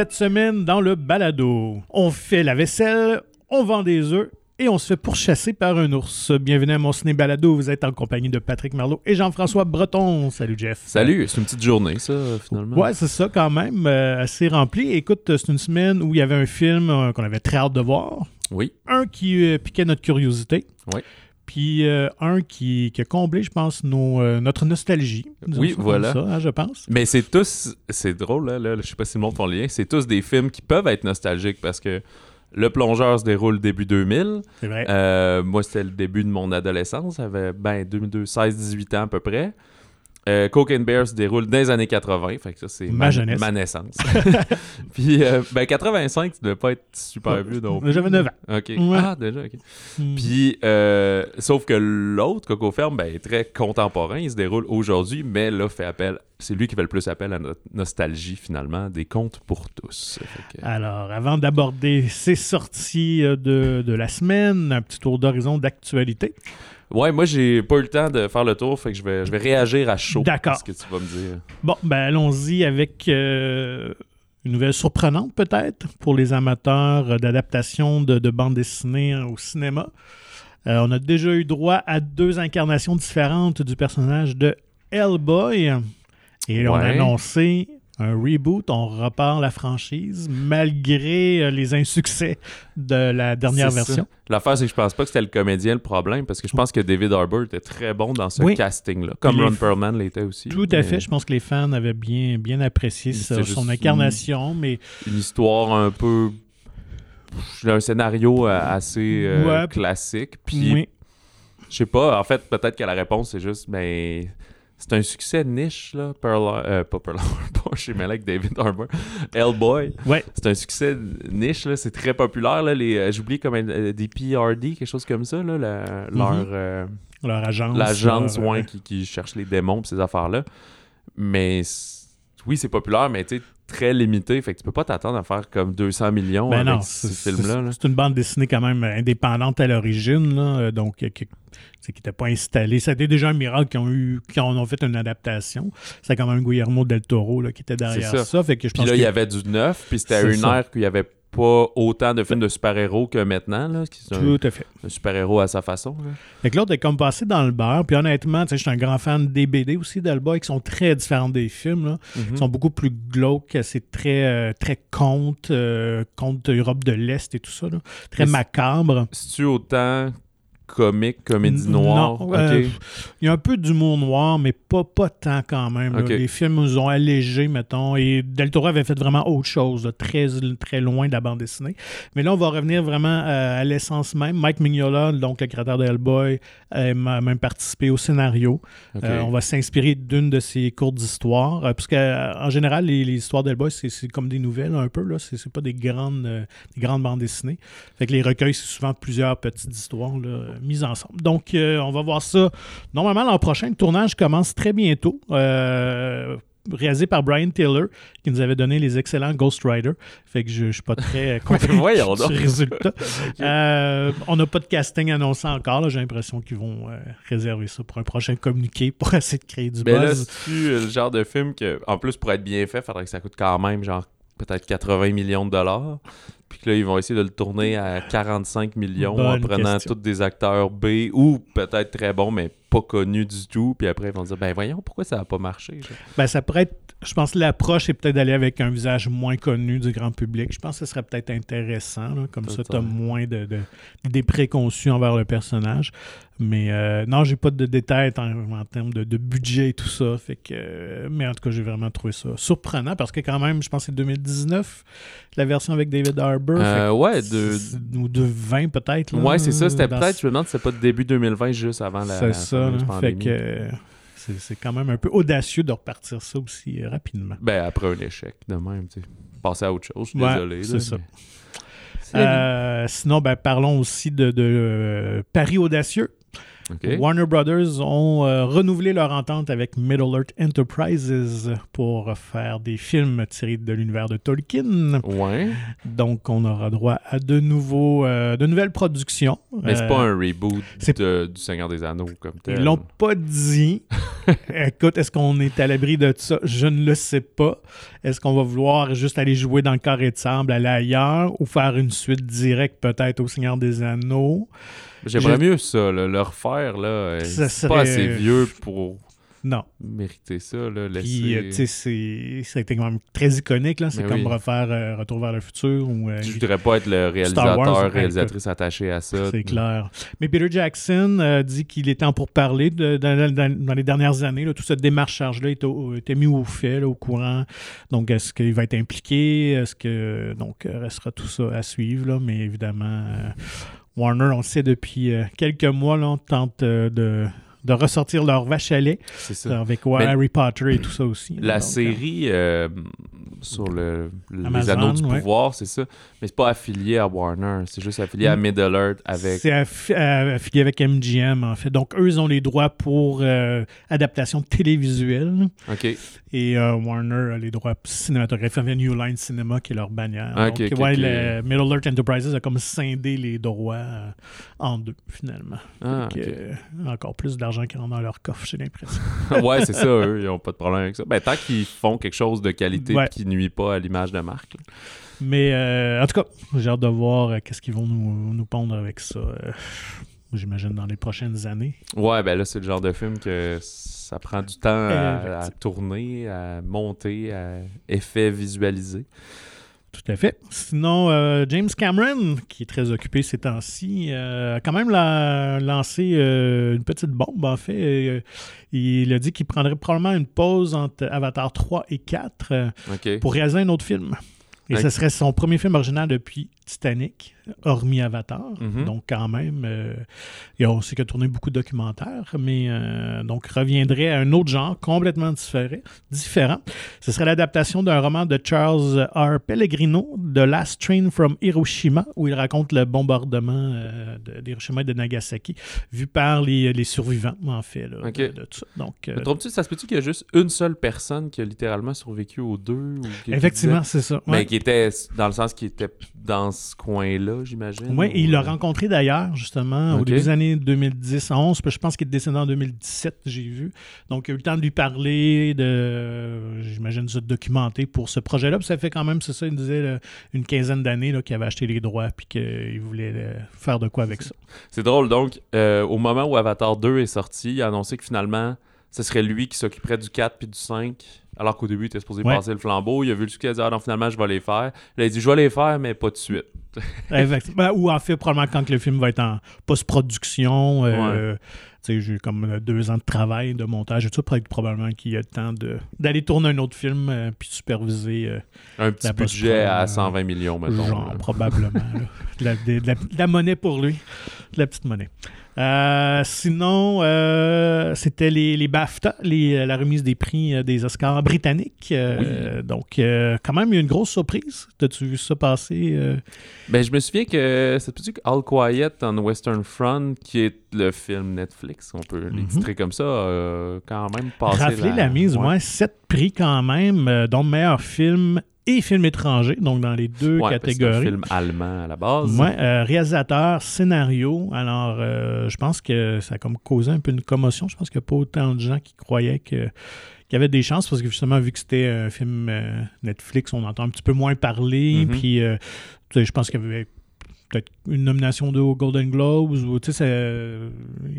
Cette semaine, dans le balado, on fait la vaisselle, on vend des œufs et on se fait pourchasser par un ours. Bienvenue à mon ciné balado. Vous êtes en compagnie de Patrick Marlot et Jean-François Breton. Salut Jeff. Salut, c'est une petite journée ça finalement. Ouais, c'est ça quand même, euh, assez rempli. Écoute, c'est une semaine où il y avait un film euh, qu'on avait très hâte de voir. Oui. Un qui euh, piquait notre curiosité. Oui. Puis euh, un qui, qui a comblé, je pense, nos, euh, notre nostalgie. Oui, voilà. ça, hein, je pense. Mais c'est tous, c'est drôle là, là, je sais pas si le monde font le lien, c'est tous des films qui peuvent être nostalgiques parce que Le Plongeur se déroule début 2000. C'est vrai. Euh, moi, c'était le début de mon adolescence. J'avais ben, 2002, 16-18 ans à peu près. Euh, Coke and Bear se déroule dans les années 80. Fait que ça, c'est Ma jeunesse. ma naissance. Puis, euh, ben, 85, tu devais pas être super vieux plus. J'avais 9 ans. OK. Ouais. Ah, déjà, OK. Hmm. Puis, euh, sauf que l'autre, Coco Ferme, ben, est très contemporain. Il se déroule aujourd'hui, mais là, fait appel. C'est lui qui fait le plus appel à notre nostalgie, finalement, des contes pour tous. Que- Alors, avant d'aborder ces sorties euh, de, de la semaine, un petit tour d'horizon d'actualité. Ouais, moi, j'ai pas eu le temps de faire le tour, fait que je vais, je vais réagir à chaud. D'accord. Ce que tu vas me dire? Bon, ben allons-y avec euh, une nouvelle surprenante peut-être pour les amateurs d'adaptation de, de bande dessinée hein, au cinéma. Euh, on a déjà eu droit à deux incarnations différentes du personnage de Hellboy. Et on a annoncé un reboot, on repart la franchise malgré euh, les insuccès de la dernière version. L'affaire, c'est que je pense pas que c'était le comédien le problème, parce que je pense que David Harbour était très bon dans ce Oui. casting-là. Comme Ron Perlman l'était aussi. Tout à fait. Je pense que les fans avaient bien, bien apprécié son incarnation, mais Une histoire un peu. Un scénario euh, assez euh, Ouais. classique. Puis, oui. je sais pas, en fait, peut-être que la réponse, c'est juste, ben. C'est un succès niche, là. Pearl, euh, pas Pearl Harbor, je suis mêlé avec David Harbour. Hellboy. Ouais. C'est un succès niche, là. C'est très populaire, là. Les, euh, J'oublie comme euh, des PRD, quelque chose comme ça, là. la- Leur. Mhm. euh, leur agence. l'agence leur, ouais, qui, qui cherche les démons pis ces affaires-là. Mais oui, c'est populaire, mais tu sais, très limité. Fait que tu peux pas t'attendre à faire comme 200 millions Ben avec non, ces c'est- là. Une bande dessinée quand même indépendante à l'origine, là, euh, donc euh, qui n'était pas installée. C'était déjà un miracle qui ont eu, ont fait une adaptation. C'est quand même Guillermo del Toro là, qui était derrière ça. ça. Fait que je Puis pense là, que- il y avait du neuf, puis c'était une ça. ère qu'il y avait pas autant de films de super-héros que maintenant. Là, qui sont Tout à fait. un super-héros à sa façon. là. Fait que l'autre est comme passé dans le beurre. Puis honnêtement, tu je suis un grand fan des BD aussi d'Alba qui sont très différents des films. Là. Mhm. Ils sont beaucoup plus glauques. C'est très, euh, très conte, euh, conte de l'Est et tout ça. là. Très Mais macabre. C'est-tu autant comique, comédie noire? non, euh, Il y a un peu d'humour noir, mais pas, pas tant quand même. Les films nous ont allégé, mettons. Et Del Toro avait fait vraiment autre chose, là, très, très loin de la bande dessinée. Mais là, on va revenir vraiment euh, à l'essence même. Mike Mignola, donc le créateur de Hellboy, euh, m'a même participé au scénario. Euh, on va s'inspirer d'une de ses courtes histoires. parce qu'en général, les, les histoires d'Hellboy, c'est comme des nouvelles un peu. là. C'est pas des grandes, des grandes bandes dessinées. Fait que les recueils, c'est souvent plusieurs petites histoires là, mises ensemble. Donc, euh, on va voir ça. Normalement, l'an prochain, le tournage commence très bientôt. Euh, réalisé par Brian Taylor, qui nous avait donné les excellents Ghost Rider. Fait que je, je suis pas très Voyons donc. du résultat. Euh, on n'a pas de casting annoncé encore. là. J'ai l'impression qu'ils vont euh, réserver ça pour un prochain communiqué pour essayer de créer du Mais là, buzz. c'est-tu euh, le genre de film que, en plus, pour être bien fait, faudrait que ça coûte quand même, genre, peut-être 80 millions de dollars. Puis que là, ils vont essayer de le tourner à 45 millions en prenant tous des acteurs B ou peut-être très bons, mais pas connus du tout. Puis après, ils vont dire, ben voyons, pourquoi ça n'a pas marché? genre? Ben, ça pourrait être. Je pense que l'approche est peut-être d'aller avec un visage moins connu du grand public. Je pense que ce serait peut-être intéressant. là. Comme ça, tu as moins de, de- préconçues envers le personnage. Mais euh, non, j'ai pas de détails en, en termes de, de budget et tout ça. Fait que, euh, mais en tout cas, j'ai vraiment trouvé ça surprenant parce que quand même, je pense que c'est 2019, la version avec David Harbour. Euh, ouais, c'est- de... c'est- Ou de 20 peut-être. ouais, c'est ça. C'était peut-être, je me demande c'était pas début 2020, juste avant la, C'est la ça. fameuse là. Fait pandémie. que c'est c'est quand même un peu audacieux de repartir ça aussi euh, rapidement. Ben, après un échec, de même, tu sais. Passer à autre chose, je suis Ouais, désolé. c'est ça. mais- C'est la. Euh, sinon, ben, parlons aussi de, de, euh, Paris audacieux. Warner Brothers ont euh, renouvelé leur entente avec Middle Earth Enterprises pour faire des films tirés de l'univers de Tolkien. Ouais. Donc, on aura droit à de, nouveaux, euh, de nouvelles productions. Mais c'est Euh, pas un reboot de- du Seigneur des Anneaux comme tel. Ils l'ont pas dit. Écoute, est-ce qu'on est à l'abri de ça? Je ne le sais pas. Est-ce qu'on va vouloir juste aller jouer dans le carré de sable, aller ailleurs, ou faire une suite directe peut-être au Seigneur des Anneaux? J'aimerais mieux ça, là, le refaire, là. Ça C'est pas serait- assez vieux pour Non. mériter ça, là. Puis, euh, Laisser... tu sais, c'est- ça a été quand même très iconique. là. C'est Mais comme oui. refaire euh, Retour vers le futur ou euh, Je voudrais pas être le Wars, réalisateur, réalisatrice attaché à ça. C'est clair. Mais Peter Jackson euh, dit qu'il est temps pour parler. De, dans, dans- dans les dernières années, là, tout ce démarchage-là était, mis au fait, là, au courant. Donc, est-ce qu'il va être impliqué? Est-ce que. Donc, restera tout ça à suivre. Là, mais évidemment, Warner, on le sait depuis quelques mois, là, on tente de, de ressortir leur vache à lait C'est ça. avec ouais, Mais- Harry Potter et tout ça aussi. La Donc, euh, série euh, sur le, les Amazon, anneaux du ouais. pouvoir, c'est ça. Mais c'est pas affilié à Warner. C'est juste affilié à Mm. Middle Earth avec. C'est affi- euh, affilié avec MGM, en fait. Donc, eux, ils ont les droits pour euh, adaptation télévisuelle. OK. Et euh, Warner a les droits cinématographiques avec New Line Cinema, qui est leur bannière. Ah, Donc, ok, ok, ouais, ok. le Middle Earth Enterprises a comme scindé les droits euh, en deux, finalement. Ah, euh, encore plus d'argent qu'ils ont dans leur coffre, j'ai l'impression. ouais, c'est ça, eux, ils ont pas de problème avec ça. Ben, tant qu'ils font quelque chose de qualité Ouais. qui nuit pas à l'image de marque. là. Mais euh, en tout cas, j'ai hâte de voir euh, qu'est-ce qu'ils vont nous, nous pondre avec ça. euh, J'imagine dans les prochaines années. Ouais, ben là, c'est le genre de film que ça prend du temps à, à tourner, à monter, à effet visualisé. Tout à fait. Sinon, euh, James Cameron, qui est très occupé ces temps-ci, euh, a quand même la- lancé euh, une petite bombe, en fait. Il a dit qu'il prendrait probablement une pause entre Avatar 3 et 4 euh, OK. pour réaliser un autre film. Et ce serait son premier film original depuis Titanic, hormis Avatar. Mhm. Donc, quand même, euh, et on sait qu'il a tourné beaucoup de documentaires, mais euh, donc reviendrait à un autre genre complètement différent. différent. Ce serait l'adaptation d'un roman de Charles R. Pellegrino, The Last Train from Hiroshima, où il raconte le bombardement euh, d'Hiroshima et de Nagasaki, vu par les, les survivants, en fait, là, Ok. de, de tout ça. Donc, euh, ça se peut-tu qu'il y a juste une seule personne qui a littéralement survécu aux deux? Ou effectivement, c'est ça. Mais Ouais. qui était dans le sens qu'il était dans ce coin-là, j'imagine. Oui, ou- il l'a rencontré d'ailleurs, justement, au début des années 2010-11. Je pense qu'il est décédé en 2017, j'ai vu. Donc, il a eu le temps de lui parler, de, j'imagine, de se documenter pour ce projet-là. Puis ça fait quand même, c'est ça, il disait, là, une quinzaine d'années qu'il avait acheté les droits puis qu'il voulait euh, faire de quoi avec ça. C'est drôle, donc, euh, au moment où Avatar 2 est sorti, il a annoncé que finalement, ce serait lui qui s'occuperait du 4 puis du 5, alors qu'au début, il était supposé Ouais. passer le flambeau. Il a vu le succès, il a dit Ah non, finalement, je vais les faire. Là, il a dit Je vais les faire, mais pas de suite. Effectivement. Ou en fait, probablement quand le film va être en post-production, euh, tu sais, j'ai comme euh, deux ans de travail, de montage et tout probablement qu'il y a le temps d'aller tourner un autre film euh, puis superviser euh, Un petit budget à post-pro, 120 millions, mettons. Genre, là. probablement. là. De, la, de- de la- de la monnaie pour lui. De la petite monnaie. Euh, sinon, euh, c'était les, les BAFTA, les- la remise des prix euh, des Oscars britanniques. Euh, Donc, euh, quand même, il y a une grosse surprise. T'as-tu vu ça passer? euh? Ben, je me souviens que c'est petit All Quiet on Western Front, qui est le film Netflix, on peut les titrer comme ça, quand même passé Rafler la, mise, ouais. Sept prix quand même, euh, dont meilleur film et film étranger, donc dans les deux Ouais, que c'est un catégories. film allemand à la base. Ouais, euh, réalisateur, scénario. Alors, euh, je pense que ça a comme causé un peu une commotion. Je pense qu'il n'y a pas autant de gens qui croyaient que qu'il y avait des chances parce que justement, vu que c'était un film euh, Netflix, on entend un petit peu moins parler. Mhm. Puis, je pense qu'il y avait peut-être une nomination de aux Golden Globes ou tu sais,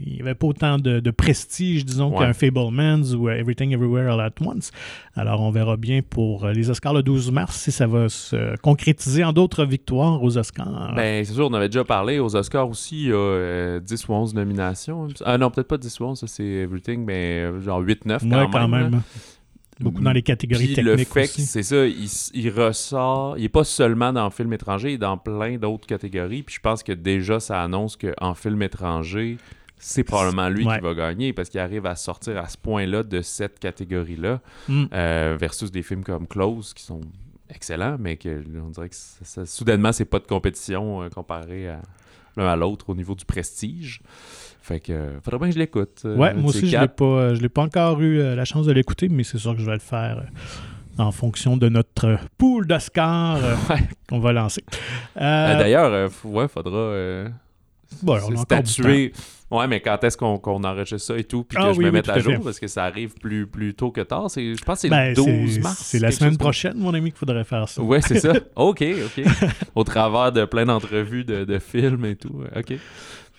il n'y avait pas autant de, de prestige, disons, Ouais. qu'un Fablemans ou euh, Everything Everywhere All At Once. Alors, on verra bien pour euh, les Oscars le 12 mars si ça va se concrétiser en d'autres victoires aux Oscars. Ben, c'est sûr, on avait déjà parlé aux Oscars aussi, il y a euh, 10 ou 11 nominations. Ah non, peut-être pas 10 ou 11, ça c'est Everything, mais euh, genre 8-9 quand, Ouais, quand même. même. Beaucoup dans les catégories Puis techniques le fait que aussi. c'est ça, il, ressort, il est pas seulement dans le film étranger, il est dans plein d'autres catégories. Puis je pense que déjà ça annonce qu'en film étranger, c'est probablement lui Ouais. qui va gagner parce qu'il arrive à sortir à ce point-là de cette catégorie-là Mm. euh, versus des films comme Close qui sont excellents, mais que on dirait que ça- ça- soudainement c'est pas de compétition euh, comparé à l'un à l'autre au niveau du prestige. Fait que euh, faudrait bien que je l'écoute. euh, Ouais, moi aussi, je l'ai pas, euh, je l'ai pas encore eu la chance de l'écouter, mais c'est sûr que je vais le faire en fonction de notre pool d'Oscars Ouais. qu'on va lancer. Euh, D'ailleurs, euh, ouais, faudra. euh, Bon, on statué. Ouais, mais quand est-ce qu'on enregistre ça et tout, puis que Ah je oui, me oui, mette à jour, fait. parce que ça arrive plus, plus tôt que tard. C'est- Je pense que c'est Ben, le 12 c'est- mars. C'est la semaine prochaine, mon ami, qu'il faudrait faire ça. Ouais, c'est ça. OK, OK. Au travers de plein d'entrevues de, de films et tout. OK.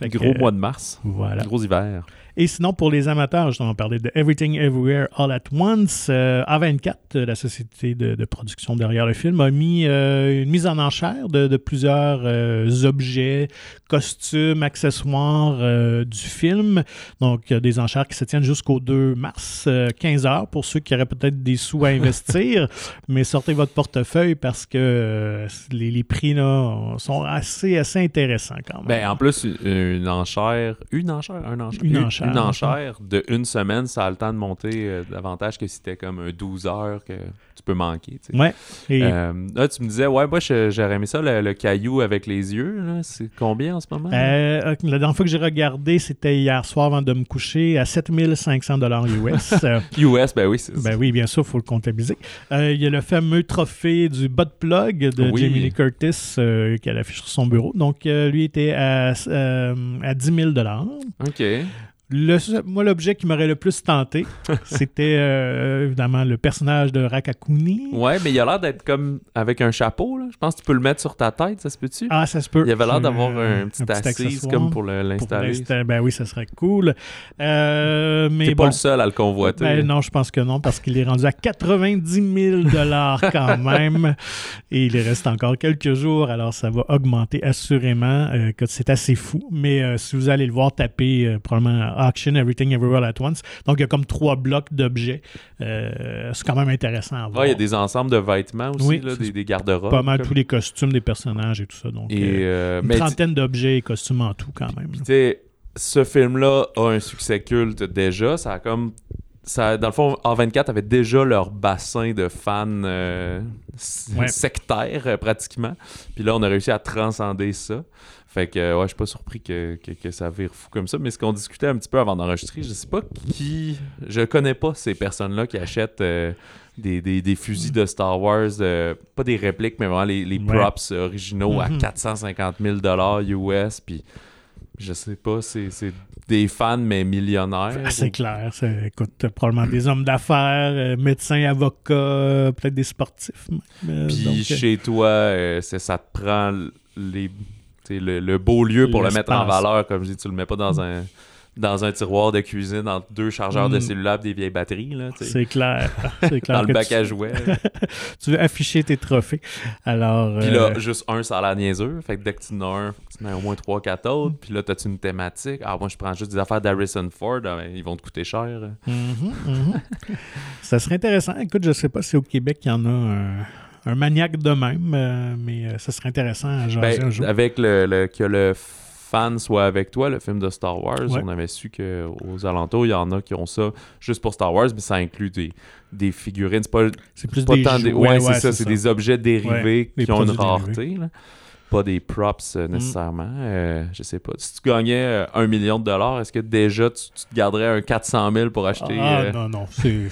Fait Gros mois de mars. Voilà. Gros hiver. Et sinon, pour les amateurs, je t'en parlais de Everything Everywhere All at Once. euh, A24, euh, la société de, de production derrière le film, a mis euh, une mise en enchère de, de plusieurs euh, objets, costumes, accessoires du film. Donc, des enchères qui se tiennent jusqu'au 2 mars, euh, 15 heures, pour ceux qui auraient peut-être des sous à investir. mais sortez votre portefeuille parce que les, les prix là, sont assez, assez intéressants quand même. Ben, en plus, une enchère. Une enchère Un enchère Une enchère. Une enchère de une semaine, ça a le temps de monter euh, davantage que si c'était comme un 12 heures que tu peux manquer. tu sais. ouais. Et Euh, là, tu me disais, ouais, moi, j'aurais aimé ça, le, le caillou avec les yeux. C'est combien en ce moment? Euh, la dernière fois que j'ai regardé, c'était hier soir avant de me coucher à 7500 dollars US. US, ben oui, c'est ben oui, bien sûr, il faut le comptabiliser. Il y a le fameux trophée du butt plug de Oui. Jamie Lee Curtis euh, qui a l'affiche sur son bureau. Donc, lui était à, à 10 000 dollars. OK. Le, moi, l'objet qui m'aurait le plus tenté, c'était euh, évidemment le personnage de Rakakuni. Ouais, mais il a l'air d'être comme avec un chapeau. Je pense que tu peux le mettre sur ta tête, ça se peut-tu? Ah, ça se peut. il avait l'air d'avoir un petit assise accessoire comme pour le- pour l'installer. Ben oui, ça serait cool. Euh, mais T'es bon, pas le seul à le convoiter. Ben non, je pense que non, parce qu'il est rendu à 90 000 quand même. Et il reste encore quelques jours, alors ça va augmenter assurément. euh, c'est assez fou. Mais euh, si vous allez le voir taper, euh, probablement Auction Everything Everywhere at Once. Donc il y a comme trois blocs d'objets. C'est quand même intéressant à voir. Il y a des ensembles de vêtements aussi, Oui, là, des, des garde-robes. Pas mal tous les costumes des personnages et tout ça. Donc Et, euh, euh, une mais trentaine d'objets et costumes en tout quand même. tu sais, ce film-là a un succès culte déjà. Ça a comme. Ça, dans le fond, A24 avait déjà leur bassin de fans euh, Ouais. sectaires, pratiquement. Puis là, on a réussi à transcender ça. Fait que, ouais, je suis pas surpris que, que, que ça vire fou comme ça. Mais ce qu'on discutait un petit peu avant d'enregistrer, je sais pas qui. Je connais pas ces personnes-là qui achètent. euh, des, des- des fusils de Star Wars, euh, pas des répliques, mais vraiment les, les Ouais. props originaux à Mhm. 450 000 US. Puis je sais pas, c'est des fans, mais millionnaires. Ah, C'est clair. c'est- écoute, probablement des hommes d'affaires, euh, médecins, avocats, euh, peut-être des sportifs. même, euh, Puis donc, chez toi, c'est- ça te prend les, le, le beau lieu pour le mettre en valeur. Comme je dis, tu le mets pas dans un dans un tiroir de cuisine entre deux chargeurs de Mm. cellulaire et des vieilles batteries. C'est clair. C'est clair dans le bac tu, à jouets. tu veux afficher tes trophées. Alors, Puis euh, là, juste un, ça a l'air niaiseux. Fait que dès que tu en as un, tu en as au moins trois, quatre autres. Puis là, t'as-tu une thématique? Ah, moi, je prends juste des affaires d'Harrison Ford. Ah, ils vont te coûter cher. mhm, mhm. ça serait intéressant. Écoute, je sais pas si au Québec, il y en a un, un maniaque de même, euh, mais euh, ça serait intéressant à Ben, un jour. avec le, le- que le fan soit avec toi, le film de Star Wars, Ouais. on avait su qu'aux alentours, il y en a qui ont ça juste pour Star Wars, mais ça inclut des, des figurines. C'est pas, plus pas des tant des. Ouais, c'est ça, c'est des objets dérivés qui ont une rareté. là. Pas des props Mm. euh, nécessairement. Euh, je sais pas. Si tu gagnais euh, un million de dollars, est-ce que déjà tu, tu te garderais un 400 000 pour acheter Ah non, non, je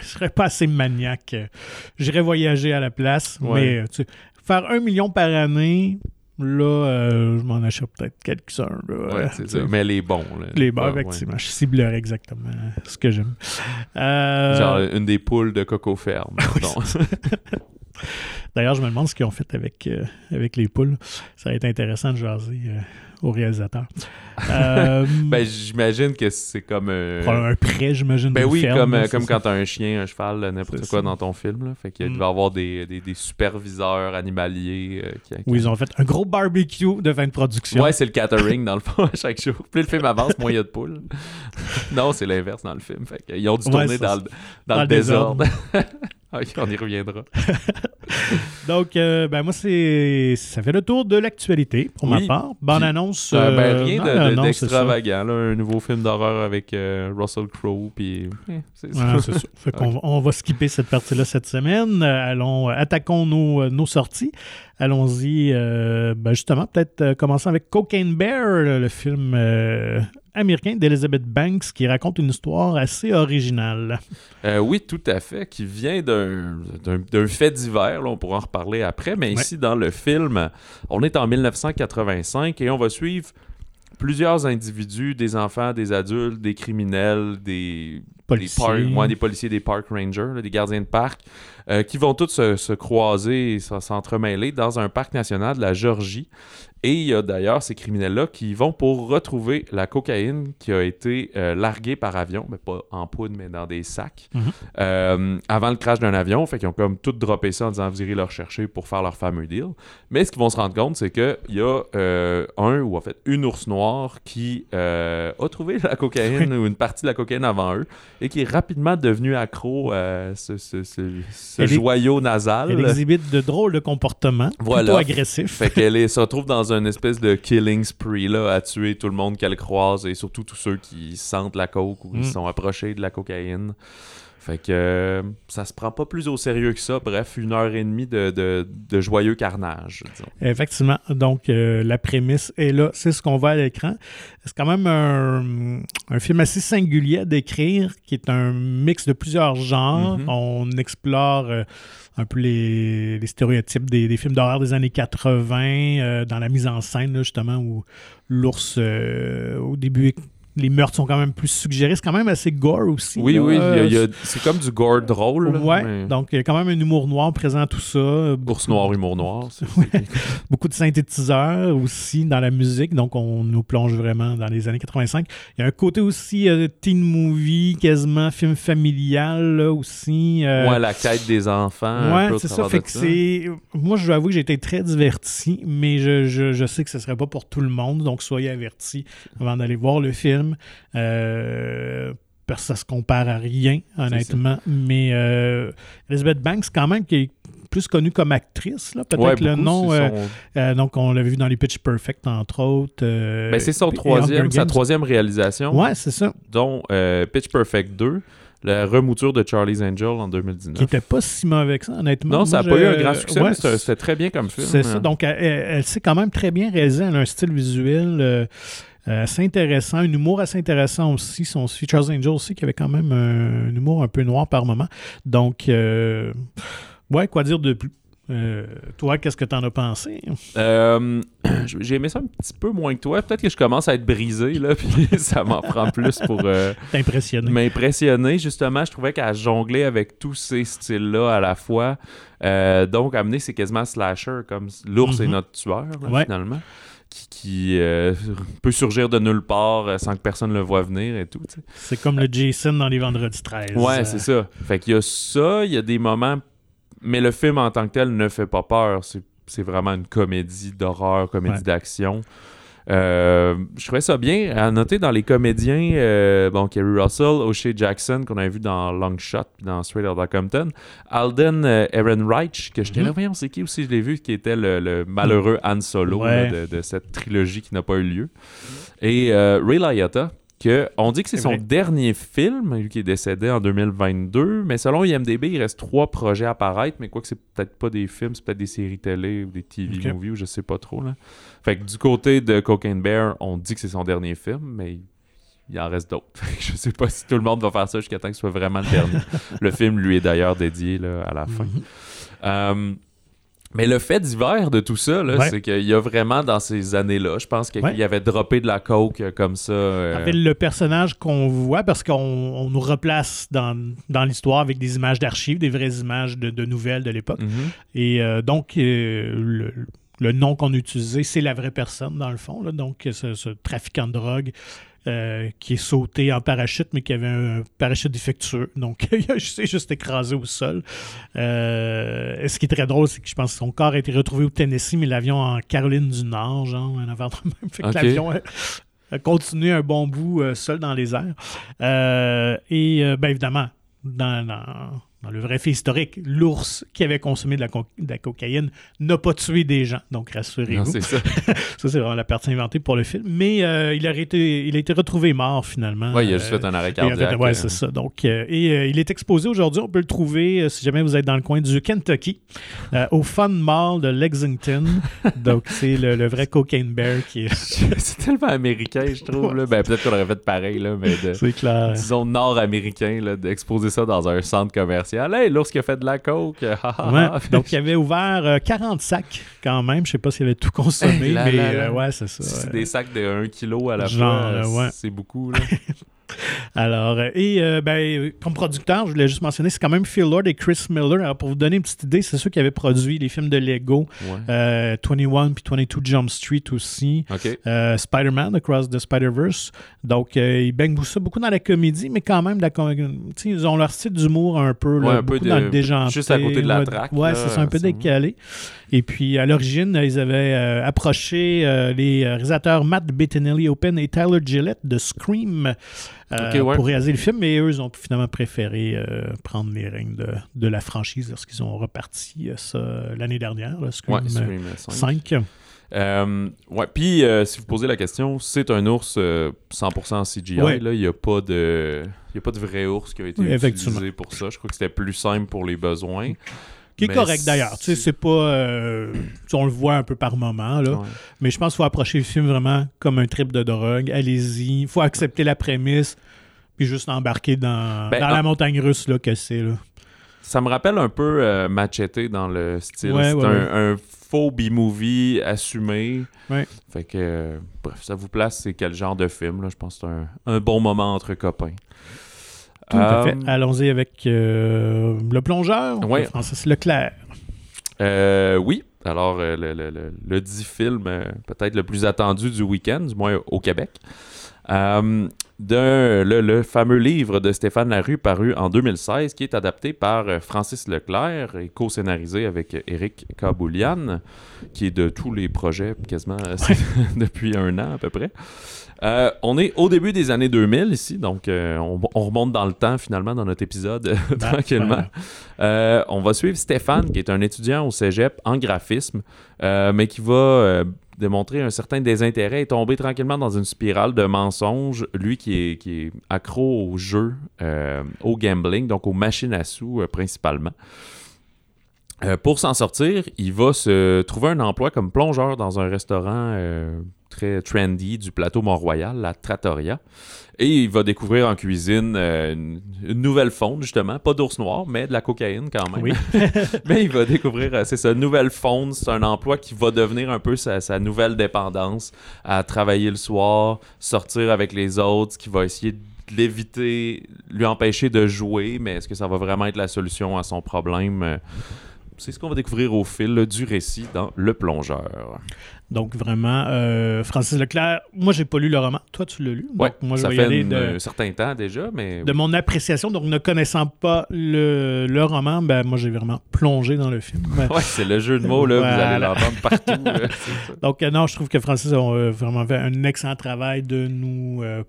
serais, pas assez maniaque. J'irais voyager à la place, mais tu faire un million par année, là, euh, je m'en achète peut-être quelques-uns. là, Ouais, euh, c'est ça. Mais les bons. là. Les Ouais, effectivement. Je ciblerais exactement ce que j'aime. Euh, Genre une des poules de Coco Ferme. D'ailleurs, je me demande ce qu'ils ont fait avec, euh, avec les poules. Ça va être intéressant de jaser au réalisateur. Euh, ben, j'imagine que c'est comme. euh, prendre un prêt, j'imagine. Ben oui, ferme, comme, là, euh, comme quand t'as un chien, un cheval, n'importe quoi ça. dans ton film. Là. Fait qu'il Mm. devait avoir des, des, des superviseurs animaliers. euh, qui, Où ils ont fait un gros barbecue de fin de production. Ouais, c'est le catering dans le fond à chaque jour. Plus le film avance, moins il y a de poules. non, c'est l'inverse dans le film. Fait qu'ils ont dû Ouais, tourner dans, le, dans Dans le le désordre. on y reviendra. Donc, euh, ben moi, c'est ça fait le tour de l'actualité pour Oui. ma part. Bonne Puis, annonce. Euh, ben, euh, rien de- de- d'extravagant. Un nouveau film d'horreur avec euh, Russell Crowe. Puis, eh, c'est ça. Ouais, c'est ça. Fait qu'on va- on va skipper cette partie-là cette semaine. Allons, attaquons nos, nos sorties allons-y. euh, ben, justement, peut-être euh, commencer avec Cocaine Bear, le, film euh, américain d'Elizabeth Banks qui raconte une histoire assez originale. Euh, oui, tout à fait, qui vient d'un fait divers, là, on pourra en reparler après, mais ici dans le film, on est en 1985 et on va suivre plusieurs individus, des enfants, des adultes, des criminels, des, Policiers. des, park- ouais, des policiers, des park rangers, là, des gardiens de parc, euh, qui vont tous se, se croiser et se- s'entremêler dans un parc national de la Géorgie. Et il y a d'ailleurs ces criminels-là qui vont pour retrouver la cocaïne qui a été euh, larguée par avion, mais pas en poudre, mais dans des sacs, Mhm. euh, avant le crash d'un avion. Fait qu'ils ont comme tout droppé ça en disant vous irez le rechercher pour faire leur fameux deal. Mais ce qu'ils vont se rendre compte, c'est qu'il y a euh, un, ou en fait une ours noire qui a trouvé la cocaïne ou une partie de la cocaïne avant eux et qui est rapidement devenu accro à ce, ce- ce- ce Elle est- joyau nasal. Elle exhibite de drôles de comportements, Voilà. plutôt agressifs. Fait qu'elle se retrouve dans une espèce de killing spree là, à tuer tout le monde qu'elle croise et surtout tous ceux qui sentent la coke ou qui Mm. sont approchés de la cocaïne. Fait que euh, ça se prend pas plus au sérieux que ça. Bref, une heure et demie de, de- de joyeux carnage, disons. Effectivement. Donc, euh, la prémisse est là. C'est ce qu'on voit à l'écran. C'est quand même un, un film assez singulier à décrire, qui est un mix de plusieurs genres. Mhm. On explore euh, un peu les, les stéréotypes des, des films d'horreur des années 80, euh, dans la mise en scène, là, justement, où l'ours, au début, les meurtres sont quand même plus suggérés. C'est quand même assez gore aussi. Oui, là. oui, Euh, c'est comme du gore drôle. mais- donc il y a quand même un humour noir présent à tout ça. Ours noir, humour noir. Beaucoup de synthétiseurs aussi dans la musique, donc on nous plonge vraiment dans les années 85. Il y a un côté aussi euh, teen movie, quasiment film familial là, aussi. euh, Ouais, la quête des enfants. au c'est ça. Fait que c'est. Moi, je dois avouer que j'ai été très diverti, mais je, je- je sais que ce serait pas pour tout le monde, donc soyez avertis avant d'aller voir le film. Euh, parce que ça se compare à rien, honnêtement. Mais euh, Elizabeth Banks, quand même, qui est plus connue comme actrice, là, peut-être Ouais, le beaucoup, nom. euh, son- euh, donc, on l'avait vu dans les Pitch Perfect, entre autres. euh, Ben, c'est son troisième, sa troisième réalisation, Ouais, c'est ça. dont euh, Pitch Perfect 2, la remouture de Charlie's Angel en 2019. Qui était pas si mauvais que ça, honnêtement. Non, ça n'a pas eu un grand succès, ouais, mais c'était très bien comme film. C'est ça. Donc, elle, elle- sait quand même très bien réaliser. Elle a un style visuel euh, euh, assez intéressant, un humour assez intéressant aussi. Son Charles Angel aussi, qui avait quand même un, un humour un peu noir par moment. Donc, euh, ouais, quoi dire de plus? Euh, toi, qu'est-ce que t'en as pensé? Euh, J'ai aimé ça un petit peu moins que toi. Peut-être que je commence à être brisé, là, puis ça m'en prend plus pour euh, m'impressionner. Justement, je trouvais qu'elle jonglait avec tous ces styles-là à la fois. Euh, donc, amener, c'est quasiment slasher, comme l'ours est Mhm. notre tueur, là, Ouais. finalement. Qui, qui, euh, peut surgir de nulle part euh, sans que personne le voie venir et tout. C'est comme le Jason dans les Vendredis 13. Ouais, Euh, c'est ça. Fait qu'il y a ça, il y a des moments. Mais le film en tant que tel ne fait pas peur. C'est, c'est vraiment une comédie d'horreur, comédie Ouais. d'action. Euh, je trouvais ça bien. À noter dans les comédiens, euh, bon, Kerry Russell, O'Shea Jackson, qu'on a vu dans Long Shot puis dans Straight Outta Compton, Alden euh, Ehrenreich, que j'étais Mhm. là, voyons, c'est qui aussi, je l'ai vu, qui était le, le malheureux Han Solo Ouais. là, de, de cette trilogie qui n'a pas eu lieu. Et euh, Ray Liotta, que on dit que c'est son vrai. dernier film, lui qui est décédé en 2022, mais selon IMDb, il reste trois projets à apparaître, mais quoi que c'est peut-être pas des films, c'est peut-être des séries télé ou des TV movies ou je sais pas trop. Là. Fait que du côté de Cocaine Bear, on dit que c'est son dernier film, mais il en reste d'autres. Je sais pas si tout le monde va faire ça jusqu'à temps que ce soit vraiment le dernier. le film lui est d'ailleurs dédié là, à la fin. Mhm. Euh, mais le fait divers de tout ça, Ouais. c'est qu'il y a vraiment dans ces années-là, je pense qu'il Ouais. y avait droppé de la coke euh, comme ça. euh, En fait, le personnage qu'on voit, parce qu'on on nous replace dans, dans l'histoire avec des images d'archives, des vraies images de, de nouvelles de l'époque. mhm. Et euh, donc, euh, le, le nom qu'on a utilisé, c'est la vraie personne, dans le fond. là. Donc, ce, ce trafiquant de drogue euh, qui est sauté en parachute, mais qui avait un parachute défectueux. Donc, il s'est juste écrasé au sol. Euh, ce qui est très drôle, c'est que je pense que son corps a été retrouvé au Tennessee, mais l'avion en Caroline du Nord, genre, un avant de même. Fait que l'avion a, a continué un bon bout euh, seul dans les airs. Euh, et, euh, bien évidemment, dans, dans, dans le vrai fait historique, l'ours qui avait consommé de la, co- de la cocaïne n'a pas tué des gens. Donc, rassurez-vous. c'est ça. Ça, c'est vraiment la partie inventée pour le film. Mais euh, il, a été, il a été retrouvé mort, finalement. Ouais, il a juste Euh, fait un arrêt fait, cardiaque. ouais, euh, c'est ça. Donc, euh, et euh, il est exposé aujourd'hui. On peut le trouver euh, si jamais vous êtes dans le coin du Kentucky, euh, au Fun Mall de Lexington. Donc, c'est le, le vrai Cocaine Bear qui est. c'est tellement américain, je trouve. là. Ben, peut-être qu'on aurait fait pareil, là, mais de, C'est clair. disons nord-américain, d'exposer ça dans un centre commercial. Hey, l'ours qui a fait de la coke. ha, ha. Ouais. Donc, il avait ouvert euh, 40 sacs quand même. Je sais pas s'il avait tout consommé, Hey là mais là là. euh, ouais, c'est ça. C'est Euh, des sacs de 1 kg à la Genre, fois. euh, ouais. C'est beaucoup. Là. Alors, euh, et euh, ben, comme producteur, je voulais juste mentionner, c'est quand même Phil Lord et Chris Miller. Alors, pour vous donner une petite idée, c'est ceux qui avaient produit les films de Lego, Ouais. euh, 21 puis 22 Jump Street aussi. Euh, Spider-Man, Across the Spider-Verse. Donc, ils baignent ça beaucoup dans la comédie, mais quand même, la ils ont leur style d'humour un peu, là, Ouais, un peu beaucoup de- dans le déjanté. juste à côté de la traque, Ouais, c'est un peu décalé. Et puis, à l'origine, ils avaient euh, approché euh, les réalisateurs Matt Bettinelli Open et Tyler Gillette de Scream euh, ouais. pour réaliser le film, mais eux, ils ont finalement préféré euh, prendre les règnes de, de la franchise lorsqu'ils ont reparti euh, ça l'année dernière, là, Scream, euh, Scream 5. 5. Euh, ouais, puis euh, si vous posez la question, c'est un ours euh, 100% CGI. Ouais. Là, il n'y a pas de, il a pas de vrai ours qui a été Oui, utilisé pour ça. Je crois que c'était plus simple pour les besoins. Qui est Mais correct d'ailleurs. Tu sais, c'est- pas. euh, on le voit un peu par moment, là. Ouais. Mais je pense qu'il faut approcher le film vraiment comme un trip de drogue. Allez-y. Il faut accepter la prémisse. Puis juste embarquer dans, Ben, dans en- la montagne russe là, que c'est. Là. Ça me rappelle un peu euh, Machete dans le style. Ouais, c'est ouais, un, un faux B-movie assumé. Fait que, euh, bref, ça vous place, c'est quel genre de film. Là? Je pense que c'est un, un bon moment entre copains. Tout à Euh, fait. Allons-y avec euh, le plongeur, Ouais. Francis Leclerc? Euh, oui. Alors, euh, le, le, le, le dit film euh, peut-être le plus attendu du week-end, du moins au Québec. Euh, d'un- le, le fameux livre de Stéphane Larue paru en 2016, qui est adapté par euh, Francis Leclerc et co-scénarisé avec euh, Éric Kaboulian, qui est de tous les projets quasiment euh, depuis un an à peu près. Euh, on est au début des années 2000 ici, donc euh, on, on remonte dans le temps finalement dans notre épisode Ben, tranquillement. Euh, on va suivre Stéphane, qui est un étudiant au cégep en graphisme, euh, mais qui va euh, démontrer un certain désintérêt et tomber tranquillement dans une spirale de mensonges. Lui qui est, qui est accro au jeu, euh, au gambling, donc aux machines à sous euh, principalement. Euh, pour s'en sortir, il va se trouver un emploi comme plongeur dans un restaurant euh, très trendy du plateau Mont-Royal, la Trattoria. Et il va découvrir en cuisine euh, une, une nouvelle fonte, justement. Pas d'ours noir, mais de la cocaïne quand même. Oui. mais il va découvrir, euh, c'est ça, une nouvelle fonte. C'est un emploi qui va devenir un peu sa, sa nouvelle dépendance à travailler le soir, sortir avec les autres, qui va essayer de l'éviter, lui empêcher de jouer. Mais est-ce que ça va vraiment être la solution à son problème? Euh, C'est ce qu'on va découvrir au fil du récit dans Le Plongeur. Donc, vraiment, euh, Francis Leclerc, moi, j'ai pas lu le roman. Toi, tu l'as lu. Donc, moi, je ça vais y fait aller de, un certain temps déjà, mais de mon appréciation. Donc, ne connaissant pas le, le roman, ben, moi, j'ai vraiment plongé dans le film. Ouais, c'est le jeu de mots, là, vous allez l'entendre partout. là. Donc, euh, non, je trouve que Francis a euh, vraiment fait un excellent travail de nous euh,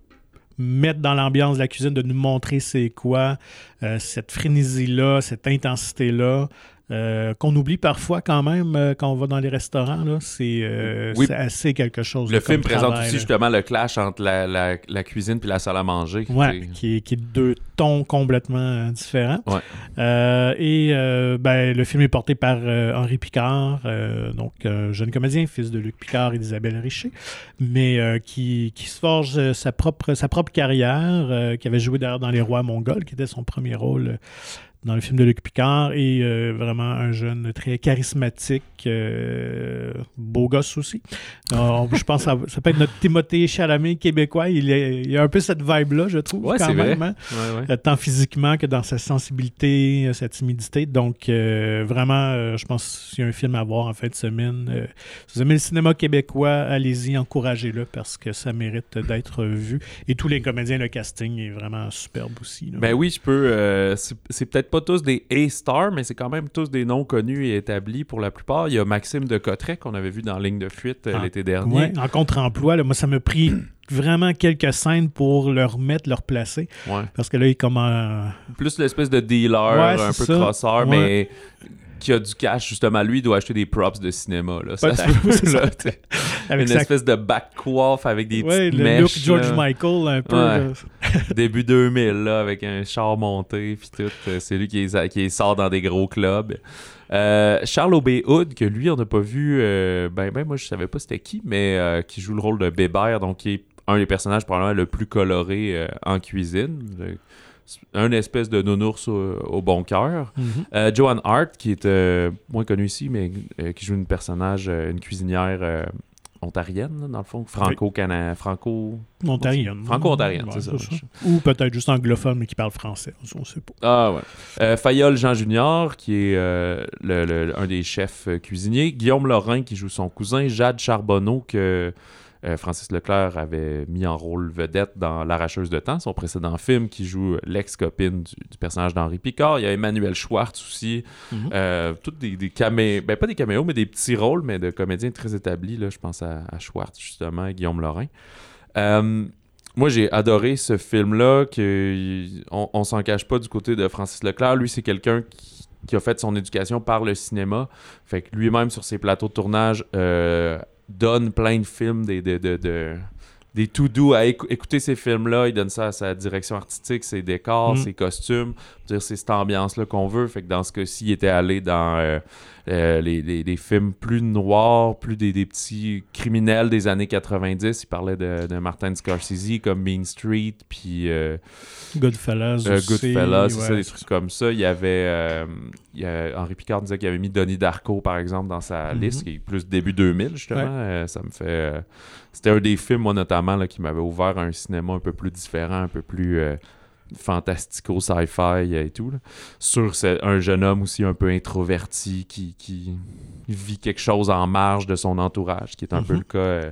mettre dans l'ambiance de la cuisine, de nous montrer c'est quoi, euh, cette frénésie-là, cette intensité-là. Euh, qu'on oublie parfois quand même euh, quand on va dans les restaurants. C'est euh, Oui. c'est assez quelque chose. Le film présente travail, aussi là. justement le clash entre la, la- la cuisine puis la salle à manger. Ouais, qui est, qui est deux tons complètement différents. Ouais. Et ben, le film est porté par Henri Picard, donc un jeune comédien, fils de Luc Picard et d'Isabelle Richer, mais qui, qui se forge sa propre, sa propre carrière, qui avait joué d'ailleurs dans Les Rois Mongols, qui était son premier rôle dans le film de Luc Picard, et euh, vraiment un jeune très charismatique, euh, beau gosse aussi. Euh, je pense que ça, ça peut être notre Timothée Chalamet québécois. Il, est- il a un peu cette vibe-là, je trouve, Ouais, quand vrai. même. hein. Ouais, ouais. Tant physiquement que dans sa sensibilité, sa timidité. Donc, vraiment, je pense qu'il y a un film à voir en fin de semaine. Si vous aimez le cinéma québécois, allez-y, encouragez-le parce que ça mérite d'être vu. Et tous les comédiens, le casting est vraiment superbe aussi. là. Ben oui, je peux. c'est peut-être pas tous des A-stars, mais c'est quand même tous des noms connus et établis pour la plupart. Il y a Maxime de Cotteret qu'on avait vu dans Ligne de fuite euh, Ah, l'été dernier. Ouais, en contre-emploi, moi, ça m'a pris vraiment quelques scènes pour le remettre, le replacer. Ouais. Parce que là, il est comme un... Plus l'espèce de dealer, Ouais, un peu ça. crosseur, mais qui a du cash, justement. Lui, il doit acheter des props de cinéma. Là. Ça, se peut, là. Avec Une sa... espèce de back coiffe avec des Ouais, petites le mèches. look George là. Michael, un peu. Ouais. Début 2000, là, avec un char monté, puis tout. Euh, C'est lui qui, sort dans des gros clubs. Euh, Charles Aubé Hood, que lui, on n'a pas vu, euh, ben, ben, moi, je savais pas c'était qui, mais euh, qui joue le rôle de Bébert, donc qui est un des personnages probablement le plus coloré en cuisine. Un espèce de nounours au, au bon cœur. Mhm. Euh, Joanne Hart, qui est euh, moins connue ici, mais euh, qui joue une personnage, une cuisinière ontarienne, dans le fond? Franco-Cana... Franco... Ontarienne. Franco-ontarienne, Ouais, c'est ça. Ou peut-être juste anglophone, mais qui parle français. On ne sait pas. Ah ouais. Euh, Fayol Jean Junior, qui est euh, le- le- un des chefs euh, cuisiniers. Guillaume Lorrain, qui joue son cousin. Jade Charbonneau, que euh, Francis Leclerc avait mis en rôle vedette dans L'Arracheuse de temps, son précédent film, qui joue l'ex-copine du, du personnage d'Henri Picard. Il y a Emmanuel Schwartz aussi. Euh, toutes des, des caméos, ben pas des caméos, mais des petits rôles, mais de comédiens très établis. Là, je pense à, à Schwartz, justement, et Guillaume Lorrain. Euh, moi, j'ai adoré ce film-là, que on, on s'en cache pas du côté de Francis Leclerc. Lui, c'est quelqu'un qui, qui a fait son éducation par le cinéma. Fait que lui-même, sur ses plateaux de tournage, euh, donne plein de films, des, de, de- de- des tout doux à écou- écouter ces films-là. Il donne ça à sa direction artistique, ses décors, Mm. ses costumes. Dire, c'est cette ambiance-là qu'on veut. Fait que dans ce cas-ci, il était allé dans euh, euh, les, les- les films plus noirs, plus des, des petits criminels des années 90. Il parlait de, de Martin Scorsese comme Mean Street, puis euh, Goodfellas euh. Goodfellas, c'est ouais, ça, des trucs comme ça. Il y avait. euh, il y a- Henri Picard disait qu'il avait mis Donnie Darko, par exemple, dans sa Mhm. liste, qui est plus début 2000, justement. Ouais. Ça me fait. C'était un des films, moi, notamment, là, qui m'avait ouvert un cinéma un peu plus différent, un peu plus. Fantastico sci-fi et tout là. sur ce- un jeune homme aussi un peu introverti qui, qui vit quelque chose en marge de son entourage qui est un peu Mhm. le cas euh,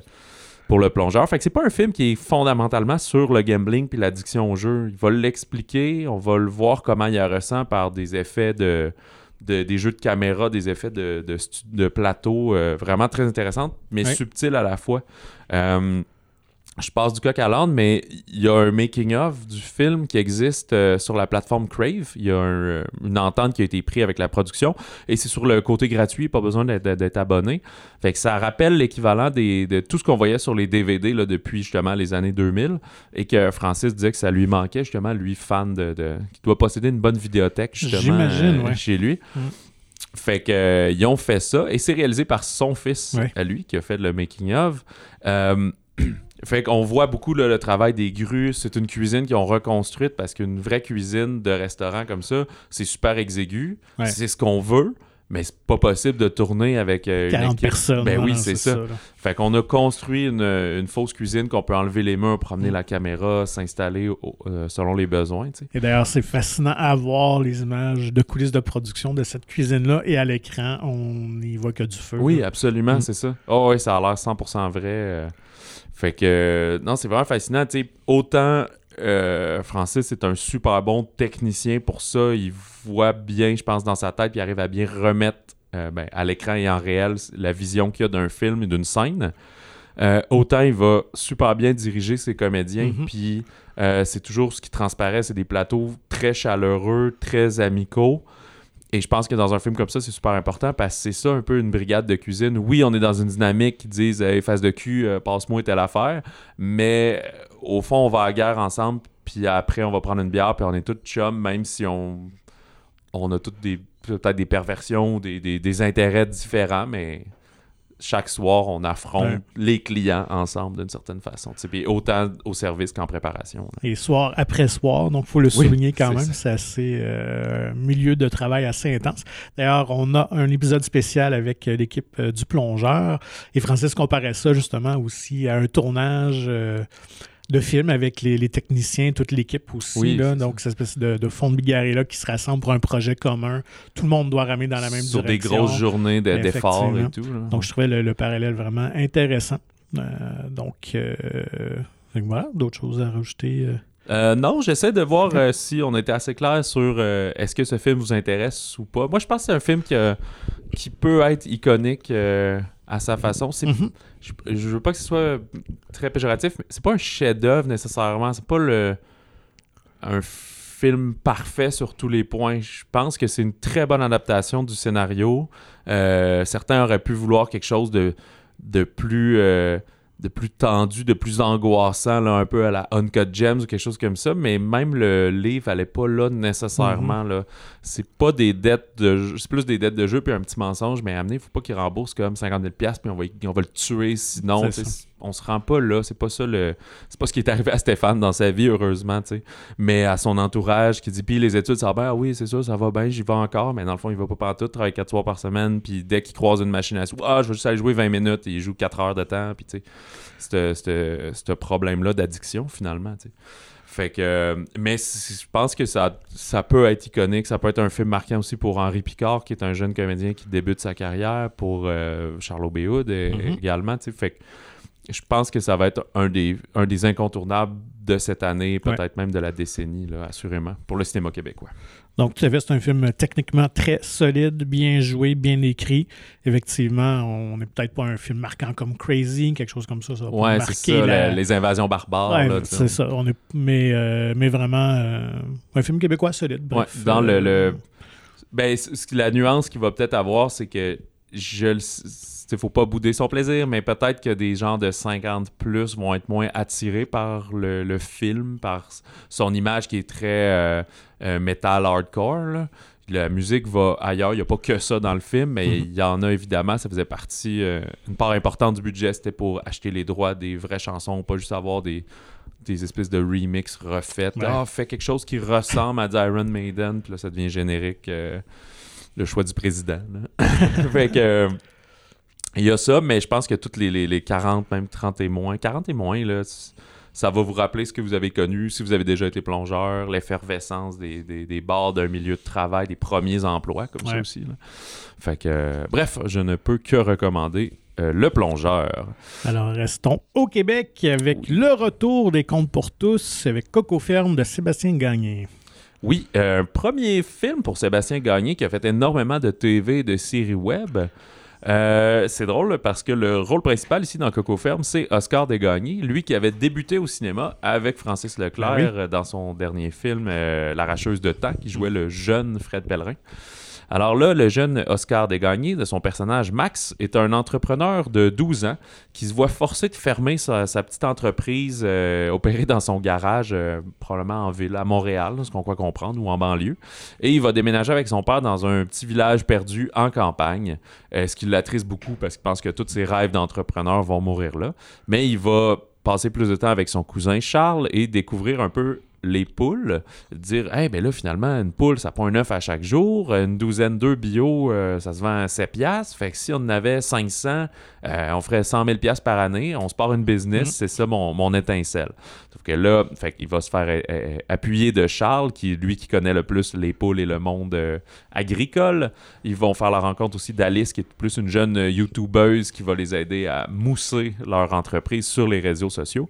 pour le plongeur. Fait que c'est pas un film qui est fondamentalement sur le gambling puis l'addiction au jeu. Il va l'expliquer, on va le voir comment il la ressent par des effets de, de- des jeux de caméra, des effets de, de, stu- de plateau euh, vraiment très intéressants, mais subtils à la fois. Euh, je passe du coq à l'âne, mais il y a un making-of du film qui existe euh, sur la plateforme Crave. Il y a un, euh, une entente qui a été prise avec la production et c'est sur le côté gratuit, pas besoin d'être- abonné. Fait que ça rappelle l'équivalent de tout ce qu'on voyait sur les DVD là, depuis justement les années 2000 et que Francis disait que ça lui manquait justement, lui fan de... de- qui doit posséder une bonne vidéothèque justement euh, ouais. chez lui. Mm. Fait que euh, ils ont fait ça et c'est réalisé par son fils Ouais. à lui qui a fait le making of. Euh, fait qu'on voit beaucoup là, le travail des grues. C'est une cuisine qu'ils ont reconstruite parce qu'une vraie cuisine de restaurant comme ça, c'est super exigu. Ouais. C'est ce qu'on veut, mais c'est pas possible de tourner avec euh, une 40 équipe. personnes. Ben oui, c'est ça. Fait qu'on a construit une, une fausse cuisine qu'on peut enlever les murs, promener Mm. la caméra, s'installer euh, selon les besoins. Et d'ailleurs, c'est fascinant à voir les images de coulisses de production de cette cuisine-là. Et à l'écran, on n'y voit que du feu. Oui, là. absolument, Mm. c'est ça. Oh oui, ça a l'air 100% vrai. euh. Fait que, non, c'est vraiment fascinant. Autant euh, Francis est un super bon technicien pour ça. Il voit bien, je pense, dans sa tête, puis il arrive à bien remettre euh, ben, à l'écran et en réel la vision qu'il y a d'un film et d'une scène. Euh, autant il va super bien diriger ses comédiens, Mhm. puis c'est toujours ce qui transparaît, c'est des plateaux très chaleureux, très amicaux. Et je pense que dans un film comme ça, c'est super important parce que c'est ça un peu une brigade de cuisine. Oui, on est dans une dynamique qui disent hey, face de cul, euh, passe-moi telle affaire, mais euh, au fond, on va à la guerre ensemble, puis après, on va prendre une bière, puis on est tous chums, même si on, a toutes des peut-être des perversions, des, des, des intérêts différents, mais chaque soir, on affronte Ouais. les clients ensemble d'une certaine façon. Puis autant au service qu'en préparation. là. Et soir après soir, donc il faut le Oui, souligner quand même, c'est assez euh, milieu de travail assez intense. D'ailleurs, on a un épisode spécial avec euh, l'équipe euh, du plongeur et Francis comparait ça justement aussi à un tournage euh, de film avec les, les techniciens, toute l'équipe aussi. Oui, là. donc, cette espèce de, de fond de bigarré-là qui se rassemble pour un projet commun. Tout le monde doit ramer dans la même Sur des direction. grosses journées de- d'efforts et tout. là. Donc, je trouvais le, le parallèle vraiment intéressant. Euh, donc, euh, voilà, d'autres choses à rajouter. euh? Non, j'essaie de voir euh, si on était assez clair sur euh, est-ce que ce film vous intéresse ou pas. Moi, je pense que c'est un film qui, qui peut être iconique à sa façon. C'est, Mhm. je, je veux pas que ce soit très péjoratif, mais c'est pas un chef-d'œuvre nécessairement. C'est pas le un film parfait sur tous les points. Je pense que c'est une très bonne adaptation du scénario. Euh, certains auraient pu vouloir quelque chose de, de plus euh, de plus tendu, de plus angoissant, là, un peu à la Uncut Gems ou quelque chose comme ça, mais même le livre allait pas là nécessairement. là. C'est pas des dettes de jeu, c'est plus des dettes de jeu puis un petit mensonge, mais amener, faut pas qu'il rembourse comme 50 000 puis on va, on va le tuer sinon. On se rend pas là, c'est pas ça le. C'est pas ce qui est arrivé à Stéphane dans sa vie, heureusement, tu sais. Mais à son entourage qui dit, puis les études, ça va bien, ah oui, c'est ça, ça va bien, j'y vais encore, mais dans le fond, il va pas partout, travaille 4 soirs par semaine, puis dès qu'il croise une machine à sous, ah, je veux juste aller jouer 20 minutes, et il joue 4 heures de temps, puis tu sais, ce- problème-là d'addiction, finalement, tu sais. Fait que, euh, mais je pense que ça, ça peut être iconique, ça peut être un film marquant aussi pour Henri Picard, qui est un jeune comédien qui débute sa carrière, pour euh, Charlot Béhoud euh, Mhm. également, tu sais. Fait que je pense que ça va être un des, un des incontournables de cette année, peut-être même de la décennie, là, assurément, pour le cinéma québécois. Donc, tout à fait, c'est un film techniquement très solide, bien joué, bien écrit. Effectivement, on n'est peut-être pas un film marquant comme Crazy, quelque chose comme ça. Ça va Ouais, c'est ça, la- les invasions barbares. Ouais, c'est ça. On est, mais, euh, mais vraiment, euh, un film québécois solide. Ouais, dans le, euh, le- Ben, la nuance qu'il va peut-être avoir, c'est que je le il faut pas bouder son plaisir, mais peut-être que des gens de 50 plus vont être moins attirés par le, le film, par son image qui est très euh, euh, metal hardcore. là. La musique va ailleurs, il n'y a pas que ça dans le film, mais Mhm. il y en a évidemment, ça faisait partie, euh, une part importante du budget, c'était pour acheter les droits des vraies chansons, pas juste avoir des, des espèces de remix refaites. Ouais. Ah, fait quelque chose qui ressemble à du Iron Maiden, puis là, ça devient générique. le choix du président. fait que. Euh, il y a ça, mais je pense que toutes les, les, les 40, même 30 et moins, 40 et moins, là, ça va vous rappeler ce que vous avez connu, si vous avez déjà été plongeur, l'effervescence des, des, des bars d'un milieu de travail, des premiers emplois, comme ça aussi. là. Fait que, euh, bref, je ne peux que recommander euh, Le Plongeur. Alors, restons au Québec avec le retour des Contes pour tous avec Coco Ferme de Sébastien Gagné. Oui, euh, un premier film pour Sébastien Gagné qui a fait énormément de TV et de séries web. Euh, c'est drôle parce que le rôle principal ici dans Coco Ferme, c'est Oscar Desgagnés, lui qui avait débuté au cinéma avec Francis Leclerc oui. euh, dans son dernier film euh, L'arracheuse de temps, qui jouait le jeune Fred Pellerin. Alors là, le jeune Oscar Desgagnés, de son personnage Max, est un entrepreneur de 12 ans qui se voit forcé de fermer sa, petite entreprise euh, opérée dans son garage, euh, probablement en ville, à Montréal, ce qu'on croit comprendre, ou en banlieue. Et il va déménager avec son père dans un petit village perdu en campagne, euh, ce qui l'attriste beaucoup parce qu'il pense que tous ses rêves d'entrepreneur vont mourir là. Mais il va passer plus de temps avec son cousin Charles et découvrir un peu les poules, dire hey ben là finalement une poule ça prend un œuf à chaque jour, une douzaine d'œufs bio euh, ça se vend à 7 piastres, fait que si on en avait 500 euh, on ferait 100 000 piastres par année, on se part une business, Mhm. c'est ça mon, mon étincelle. Sauf que là, fait qu'il va se faire euh, appuyer de Charles, qui lui qui connaît le plus les poules et le monde agricole. Ils vont faire la rencontre aussi d'Alice, qui est plus une jeune YouTubeuse qui va les aider à mousser leur entreprise sur les réseaux sociaux.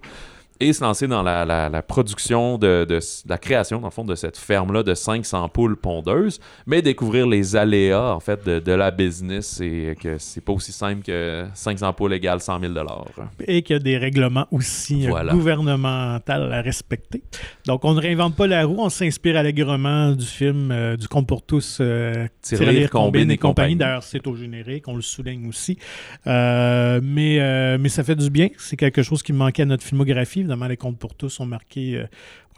Et se lancer dans la, la- la production de, de s- de la création, dans le fond, de cette ferme-là de 500 poules pondeuses, mais découvrir les aléas, en fait, de, de la business et que c'est pas aussi simple que 500 poules égale 100 000 Et qu'il y a des règlements aussi euh, Voilà. gouvernementaux à respecter. Donc, on ne réinvente pas la roue, on s'inspire allègrement du film euh, du Conte pour tous, euh, Tirelire, Combine et compagnie. D'ailleurs, c'est au générique, on le souligne aussi. Euh, mais, mais ça fait du bien. C'est quelque chose qui manquait à notre filmographie. Évidemment, les Contes pour tous ont marqué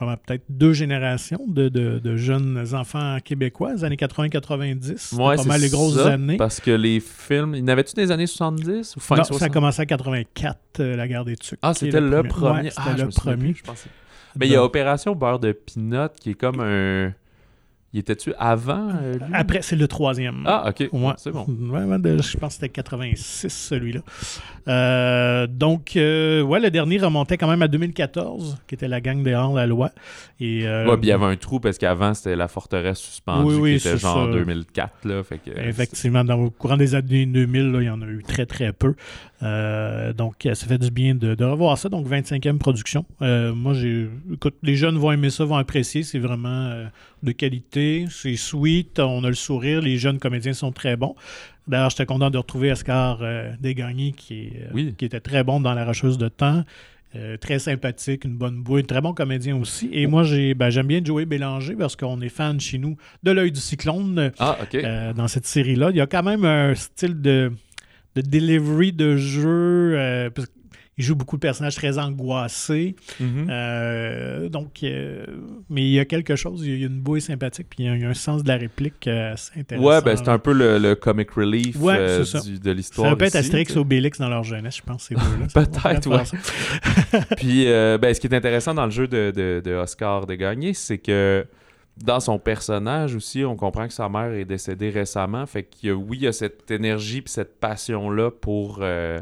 euh, peut-être deux générations de, de- de jeunes enfants québécois, les années 80-90. C'était Ouais, pas mal les grosses ça, années. Parce que les films, il n'avait-tu des années 70 ou fin Non, 60? ça a commencé en 84, euh, la guerre des Tucs. Ah, c'était le premier. Ouais, c'était ah, le premier. plus, je pensais. Mais il y a Opération Beurre de Pinot qui est comme un. Il était-tu avant euh, lui? Après, c'est le troisième. Ah, ok. Ouais. C'est bon. Ouais, ouais, de- je pense que c'était 86, celui-là. Euh, donc, euh, ouais, le dernier remontait quand même à 2014, qui était la gang des hors-la-loi. Et, Ouais, puis il y avait un trou parce qu'avant, c'était la forteresse suspendue Oui, oui, qui était genre ça. 2004. Là, fait que, Effectivement, dans, au courant des années 2000, là, il y en a eu très, très peu. Euh, donc, euh, ça fait du bien de, de revoir ça. Donc, 25e production. Euh, moi, j'ai. Écoute, les jeunes vont aimer ça, vont apprécier. C'est vraiment euh, de qualité. C'est sweet. On a le sourire. Les jeunes comédiens sont très bons. D'ailleurs, j'étais content de retrouver Oscar Desgagnés, qui, Oui. qui était très bon dans La Rocheuse de Temps. Euh, très sympathique, une bonne bouille, très bon comédien aussi. Et moi, j'ai, ben, j'aime bien Joey Bélanger parce qu'on est fan chez nous de l'œil du cyclone. Ah, ok. Euh, dans cette série-là. Il y a quand même un style de, de delivery de jeu. euh, parce qu'il joue beaucoup de personnages très angoissés. Mhm. Euh, donc, euh, mais il y a quelque chose, il y a une bouille sympathique, puis il y a, il y a un sens de la réplique assez intéressant. ouais, ben c'est un peu le, le comic relief Ouais, euh, du- de l'histoire. Ça peut être Astérix ou Obélix dans leur jeunesse, je pense, ces deux-là. Ça Peut-être, ouais. Puis, euh, ben, ce qui est intéressant dans le jeu de, de, de Oscar de gagner, c'est que dans son personnage aussi, on comprend que sa mère est décédée récemment. Fait que oui, il y a cette énergie puis cette passion-là pour euh,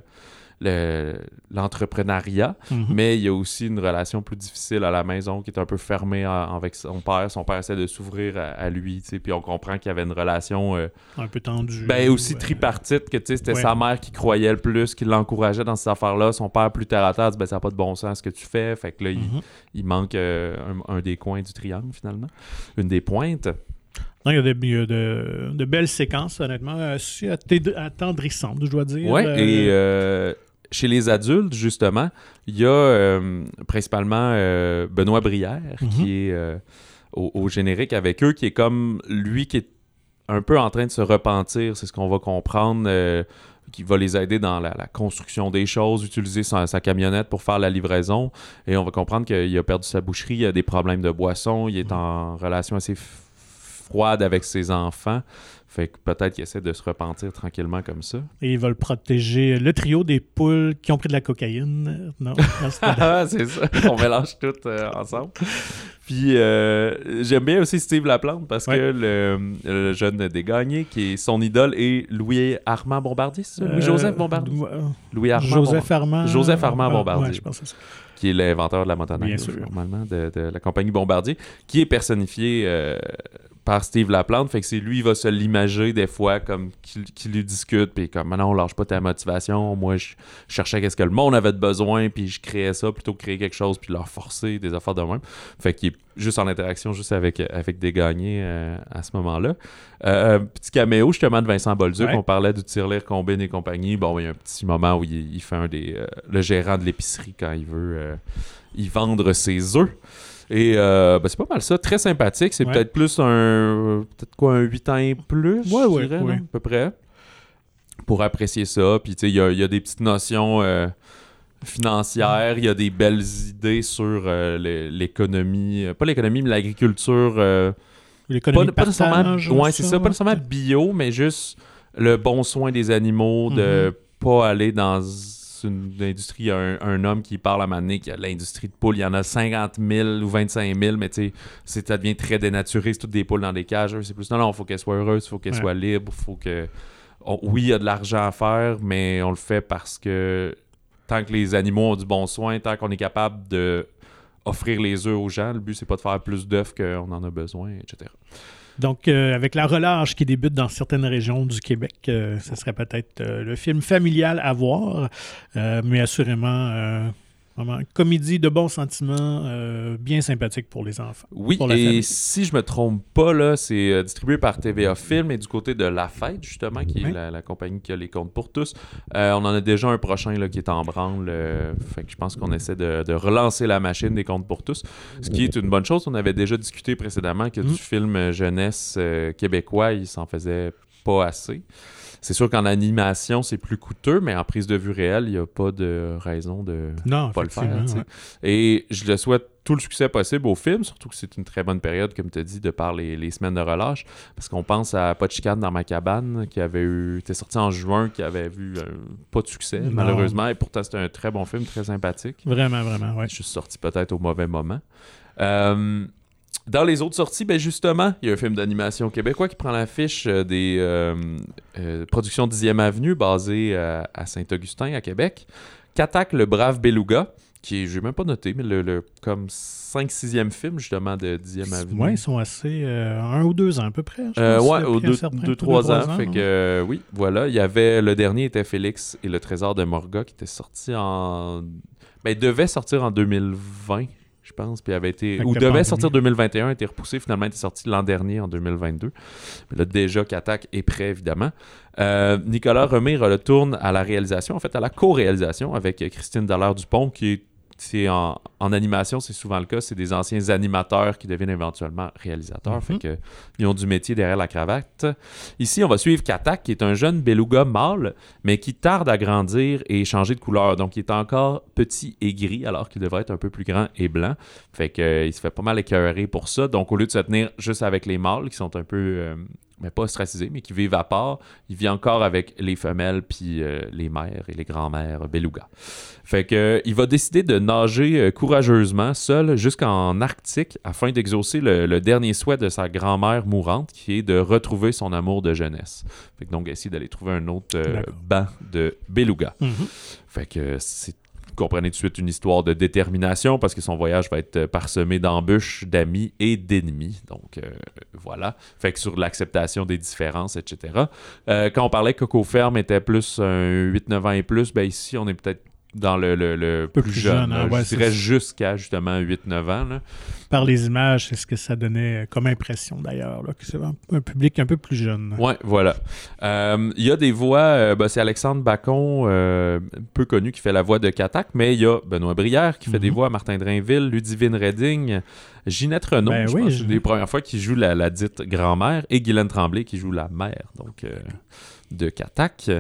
le- l'entrepreneuriat, Mhm. mais il y a aussi une relation plus difficile à la maison qui est un peu fermée en- avec son père. Son père essaie de s'ouvrir à, à lui, tu sais, puis on comprend qu'il y avait une relation euh, Un peu tendu. ben aussi Ouais. tripartite que tu sais c'était Ouais. sa mère qui croyait le plus qui l'encourageait dans ces affaires là son père plus terre à terre dit ben ça n'a pas de bon sens ce que tu fais fait que là il, Mhm. il manque euh, un, un des coins du triangle finalement une des pointes Non, il y a, de, il y a de- de belles séquences, honnêtement, atté- attendrissantes, je dois dire. ouais Euh, et euh, chez les adultes justement il y a euh, principalement euh, Benoît Brière Mhm. qui est euh, au, au générique avec eux qui est comme lui qui est un peu en train de se repentir c'est ce qu'on va comprendre qui va les aider dans la, la construction des choses, utiliser sa, sa camionnette pour faire la livraison. Et on va comprendre qu'il a perdu sa boucherie, il a des problèmes de boisson, il est en relation assez froide avec ses enfants. Fait que peut-être qu'il essaie de se repentir tranquillement comme ça. Et ils veulent protéger le trio des poules qui ont pris de la cocaïne. Non, non, c'est Ah, c'est ça. On mélange tout euh, ensemble. Puis euh, j'aime bien aussi Steve Laplante parce Ouais. que le, le jeune dégagné, qui est son idole, est Louis Armand Bombardier, c'est ça? Louis-Joseph Euh, Bombardier. Louis Armand Joseph Armand. Joseph Armand Bombardier. ouais, je pense que c'est ça. Qui est l'inventeur de la motoneige, normalement, de, de la compagnie Bombardier, qui est personnifié euh, par Steve Laplante. Fait que c'est lui, il va se l'imager des fois comme qui, qui lui discute, puis comme non, lâche pas ta motivation. Moi, je cherchais qu'est-ce que le monde avait de besoin, puis je créais ça plutôt que créer quelque chose, puis leur forcer des affaires de même. Fait qu'il est juste en interaction, juste avec, avec des gagnés euh, à ce moment-là. Euh, petit caméo justement de Vincent Bolduc, Ouais. on parlait du tirelire combine et compagnie. Bon, il y a un petit moment où il, il fait un des euh, le gérant de l'épicerie quand il veut y vendre ses œufs. Et euh, ben, c'est pas mal ça, très sympathique. C'est Ouais. peut-être plus un peut-être quoi un 8 ans et plus, Ouais, je dirais, non? à peu près. Pour apprécier ça, puis tu sais il y a, il y a des petites notions euh, financières, il y a des belles idées sur euh, l'é- l'économie, euh, pas l'économie mais l'agriculture euh, L'économie pas, pas nécessairement, ouais, c'est ça, pas nécessairement bio, mais juste le bon soin des animaux, de Mhm. pas aller dans une industrie, il y a un, un homme qui parle à Mané, qui a l'industrie de poules, il y en a 50 000 ou 25 000, mais tu sais, c'est- ça devient très dénaturé, c'est toutes des poules dans des cages, c'est plus, non, non, il faut qu'elles soient heureuses, il faut qu'elles Ouais. soient libres, il faut que... on- oui, il y a de l'argent à faire, mais on le fait parce que tant que les animaux ont du bon soin, tant qu'on est capable de offrir les œufs aux gens, le but c'est pas de faire plus d'œufs qu'on en a besoin, etc. Donc, euh, avec la relâche qui débute dans certaines régions du Québec, euh, ce serait peut-être euh, le film familial à voir, mais assurément, vraiment, comédie de bons sentiments, euh, bien sympathique pour les enfants. Oui, Pour la et famille. si je me trompe pas, là, c'est euh, distribué par TVA Film et du côté de La Fête, justement, qui est la, la compagnie qui a les comptes pour tous. Euh, on en a déjà un prochain là, qui est en branle. euh, fait que je pense qu'on essaie de, de relancer la machine des comptes pour tous, ce qui est une bonne chose. On avait déjà discuté précédemment que Mm. du film euh, jeunesse québécois, il s'en faisait pas assez. C'est sûr qu'en animation, c'est plus coûteux, mais en prise de vue réelle, il n'y a pas de raison de Non, pas le faire. ouais. Et je le souhaite tout le succès possible au film, surtout que c'est une très bonne période, comme tu as dit, de par les, les semaines de relâche. Parce qu'on pense à chicane dans ma cabane, qui avait eu. était sorti en juin, qui avait vu euh, pas de succès, Non. malheureusement. Et pourtant, c'était un très bon film, très sympathique. Vraiment, vraiment, ouais. Je suis sorti peut-être au mauvais moment. Euh, dans les autres sorties, ben justement, il y a un film d'animation québécois qui prend l'affiche euh, des euh, euh, productions 10e Avenue basées à, à Saint-Augustin, à Québec. Qu'attaque le brave Beluga, qui est, j'ai même pas noté, mais le, le comme 5-6e film justement de 10e Avenue. Ouais, ils sont assez. euh, un ou deux ans à peu près. un deux, deux, trois ans. fait ouais. que, oui, voilà. Il y avait, le dernier était Félix et le trésor de Morga qui était sorti en. Ben, il devait sortir en 2020, je pense. Puis avait été. Avec Ou devait pandémie. sortir 2021, a été repoussé. Finalement, était sorti l'an dernier, en 2022. Mais là, déjà qu'Attaque est prêt, évidemment. Euh, Nicolas Remire le tourne à la réalisation, en fait, à la co-réalisation avec Christine Dallaire-Dupont, qui est. c'est en, en animation, c'est souvent le cas. C'est des anciens animateurs qui deviennent éventuellement réalisateurs. Mhm. Fait que, ils ont du métier derrière la cravate. Ici, on va suivre Katak, qui est un jeune beluga mâle, mais qui tarde à grandir et changer de couleur. Donc, il est encore petit et gris, alors qu'il devrait être un peu plus grand et blanc. Fait que, il se fait pas mal écœurer pour ça. Donc, au lieu de se tenir juste avec les mâles, qui sont un peu, euh, mais pas ostracisés, mais qui vivent à part, il vit encore avec les femelles, puis euh, les mères et les grands-mères beluga. Fait que, euh, il va décider de nager euh, courageusement, seul, jusqu'en Arctique, afin d'exaucer le, le dernier souhait de sa grand-mère mourante, qui est de retrouver son amour de jeunesse. Fait que donc, essayer d'aller trouver un autre banc de beluga. Mhm. Fait que c'est comprenez tout de suite une histoire de détermination parce que son voyage va être euh, parsemé d'embûches, d'amis et d'ennemis. Donc euh, voilà. Fait que sur l'acceptation des différences, etc. Euh, quand on parlait que Coco Ferme était plus un 8-9 ans et plus, ben ici on est peut-être dans le, le- le peu plus, plus jeune. jeune, hein, ouais, je dirais jusqu'à justement 8-9 ans. là. Par les images, c'est ce que ça donnait comme impression d'ailleurs, que c'est un, un public un peu plus jeune. Ouais, voilà. Euh, Il y a des voix, euh, ben, c'est Alexandre Bacon, euh, peu connu, qui fait la voix de Katak, mais il y a Benoît Brière qui fait des Mhm. voix à Martin Drainville, Ludivine Redding, Ginette Renaud, Ben je oui, pense, je- c'est des premières fois qui joue la, la dite grand-mère, et Guylaine Tremblay qui joue la mère, donc de Katak.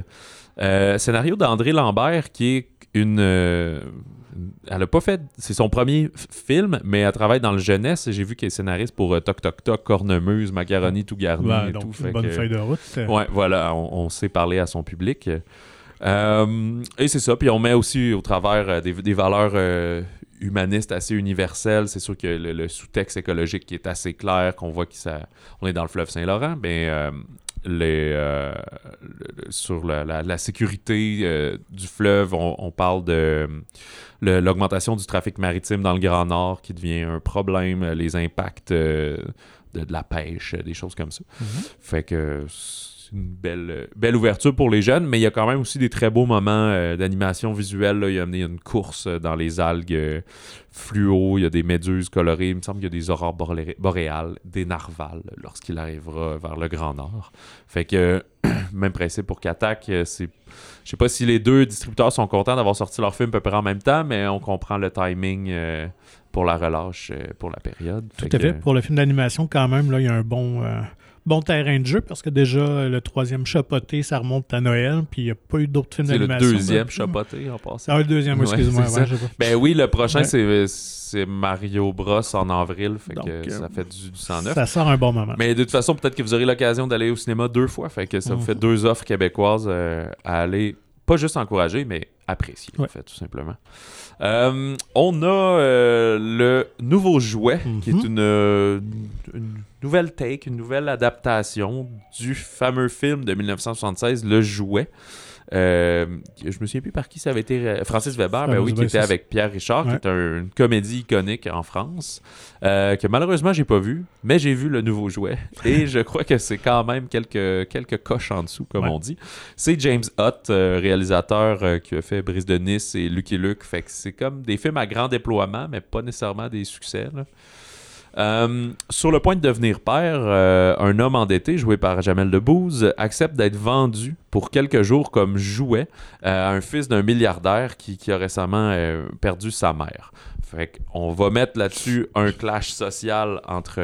Euh, scénario d'André Lambert qui est une... euh, elle a pas fait... C'est son premier film, mais elle travaille dans le jeunesse. J'ai vu qu'elle est scénariste pour euh, Toc Toc Toc, Cornemuse, Macaroni tout garni Ouais, et donc, tout. une fait bonne que- feuille de route. Ouais, voilà, on, on sait parler à son public. Euh, et c'est ça, puis on met aussi au travers des, des valeurs humanistes assez universelles. C'est sûr que le, le sous-texte écologique qui est assez clair, qu'on voit qu'on est dans le fleuve Saint-Laurent, ben, euh, les, euh, le- sur la, la- la sécurité euh, du fleuve, on, on parle de l'augmentation du trafic maritime dans le Grand Nord qui devient un problème, les impacts euh, de, de la pêche, des choses comme ça. Mhm. Fait que une belle, belle ouverture pour les jeunes, mais il y a quand même aussi des très beaux moments euh, d'animation visuelle. là. Il y a amené une course euh, dans les algues euh, fluo, il y a des méduses colorées, il me semble qu'il y a des aurores boréales, des narvals lorsqu'il arrivera vers le Grand Nord. Fait que même principe pour Katak, euh, c'est je sais pas si les deux distributeurs sont contents d'avoir sorti leur film à peu près en même temps, mais on comprend le timing euh, pour la relâche euh, pour la période. Tout Fait à que- fait. Pour le film d'animation, quand même, là, il y a un bon, euh, bon terrain de jeu parce que déjà, le troisième chapoté, ça remonte à Noël, puis il n'y a pas eu d'autres films C'est le d'animation. deuxième là. chapoté en passant. Ah, le deuxième, Ouais, excuse-moi. ouais. Ben oui, le prochain, Ouais. c'est, Mario Bros en avril, fait Donc, que euh, ça fait du, du 109. Ça sort un bon moment. Mais de toute façon, peut-être que vous aurez l'occasion d'aller au cinéma deux fois, fait que ça vous Mhm. fait deux offres québécoises euh, à aller, pas juste encourager, mais en fait, tout simplement. Euh, on a euh, le nouveau jouet, qui est Mhm. une, euh, une nouvelle take, une nouvelle adaptation du fameux film de 1976, Le Jouet. Euh, je me souviens plus par qui ça avait été. Francis Weber, ben oui, qui était avec Pierre Richard, Ouais. qui est un- une comédie iconique en France, euh, que malheureusement j'ai pas vu, mais j'ai vu le nouveau jouet. Et je crois que c'est quand même quelques, quelques coches en dessous, comme Ouais. on dit. C'est James Hutt, euh, réalisateur euh, qui a fait Brise de Nice et Lucky Luke. Fait que c'est comme des films à grand déploiement, mais pas nécessairement des succès. là. Euh, sur le point de devenir père, euh, un homme endetté, joué par Jamel Debbouze, accepte d'être vendu pour quelques jours comme jouet euh, à un fils d'un milliardaire qui, qui a récemment perdu sa mère. Fait qu'on va mettre là-dessus un clash social entre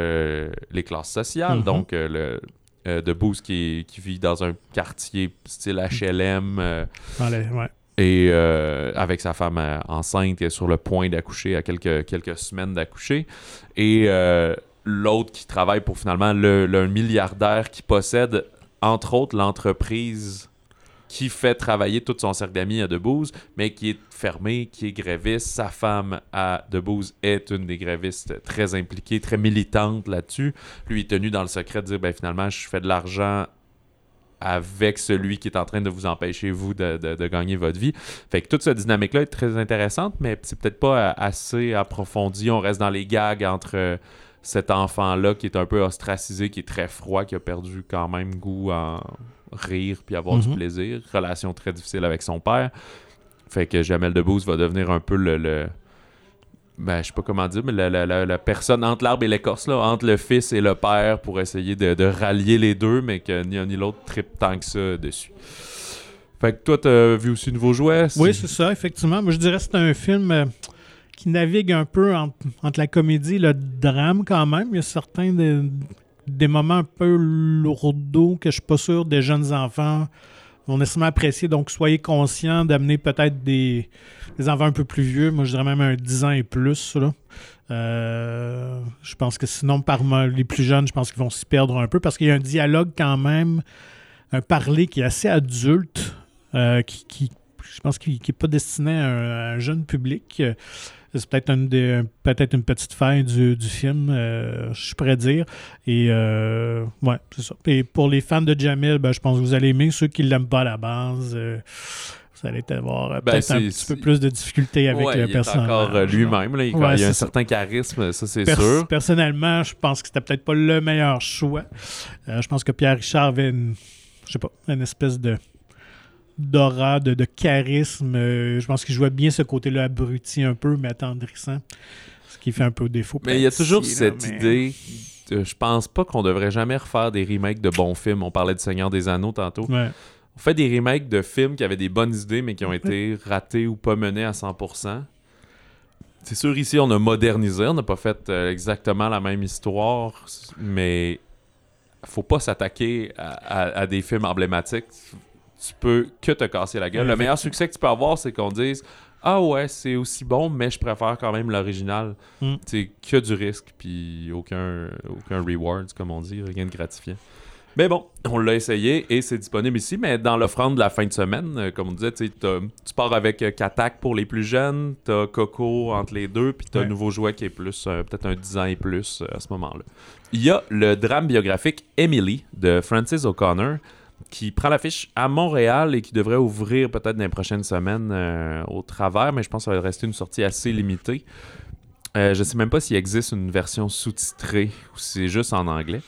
les classes sociales, Mhm. donc le Debbouze qui, qui vit dans un quartier style HLM, euh, les- ouais. Et euh, avec sa femme euh, enceinte et sur le point d'accoucher, à quelques, quelques semaines d'accoucher. Et euh, l'autre qui travaille pour finalement le, milliardaire qui possède, entre autres, l'entreprise qui fait travailler tout son cercle d'amis à Debouze, mais qui est fermé, qui est gréviste. Sa femme à Debouze est une des grévistes très impliquées, très militante là-dessus. Lui est tenu dans le secret de dire ben, finalement, je fais de l'argent avec celui qui est en train de vous empêcher, vous, de, de- de gagner votre vie. Fait que toute cette dynamique-là est très intéressante, mais c'est peut-être pas euh, assez approfondi. On reste dans les gags entre euh, cet enfant-là qui est un peu ostracisé, qui est très froid, qui a perdu quand même goût en rire puis avoir du Mhm. plaisir. Relation très difficile avec son père. Fait que Jamel Debbouze va devenir un peu le... le- ben, je sais pas comment dire, mais la, la- la- personne entre l'arbre et l'écorce, là, entre le fils et le père pour essayer de, de rallier les deux, mais que ni un ni l'autre tripe tant que ça dessus. Fait que toi, t'as vu aussi Nouveau Jouet? Oui, c'est ça, effectivement. Moi, je dirais que c'est un film euh, qui navigue un peu entre, entre la comédie et le drame quand même. Il y a certains des, des moments un peu lourdeaux que je suis pas sûr des jeunes enfants vont nécessairement apprécier. Donc, soyez conscients d'amener peut-être des, des enfants un peu plus vieux. Moi, je dirais même un 10 ans et plus. Là. Euh, je pense que sinon, par les plus jeunes, je pense qu'ils vont s'y perdre un peu parce qu'il y a un dialogue quand même, un parler qui est assez adulte, euh, qui, je pense qu'il n'est pas destiné à un jeune public. C'est peut-être une, des- peut-être une petite faille du, du film, euh, je pourrais dire. Et euh, ouais, c'est ça. Et pour les fans de Jamil, ben, je pense que vous allez aimer. Ceux qui ne l'aiment pas à la base, euh, vous allez avoir euh, Ben, peut-être un petit peu plus de difficultés avec Ouais, le il est personnage. encore euh, là. lui-même. là. Il, Ouais, il y a un ça. certain charisme, ça c'est Pers- sûr. Personnellement, je pense que c'était peut-être pas le meilleur choix. Je pense que Pierre Richard avait une, je sais pas, une espèce de d'aura, de, de charisme. Euh, je pense qu'il jouait bien ce côté-là abruti un peu, mais attendrissant. Ce qui fait un peu défaut. Mais il y a toujours là, cette mais- idée. de- je pense pas qu'on devrait jamais refaire des remakes de bons films. On parlait du Seigneur des Anneaux tantôt. Ouais. On fait des remakes de films qui avaient des bonnes idées, mais qui ont été ratés ou pas menés à 100%. C'est sûr, ici, on a modernisé. On n'a pas fait euh, exactement la même histoire, mais faut pas s'attaquer à, à- à des films emblématiques. Tu peux que te casser la gueule. Le meilleur succès que tu peux avoir, c'est qu'on dise Ah ouais, c'est aussi bon, mais je préfère quand même l'original. Mm. C'est que du risque, puis aucun, aucun reward, comme on dit, rien de gratifiant. Mais bon, on l'a essayé et c'est disponible ici, mais dans l'offrande de la fin de semaine, euh, comme on disait, tu pars avec euh, Katak pour les plus jeunes, t'as Coco entre les deux, puis t'as Ouais. un nouveau jouet qui est plus, euh, peut-être un 10 ans et plus euh, à ce moment-là. Il y a le drame biographique Emily de Francis O'Connor qui prend l'affiche à Montréal et qui devrait ouvrir peut-être dans les prochaines semaines euh, au travers, mais je pense que ça va rester une sortie assez limitée. Euh, je sais même pas s'il existe une version sous-titrée ou si c'est juste en anglais.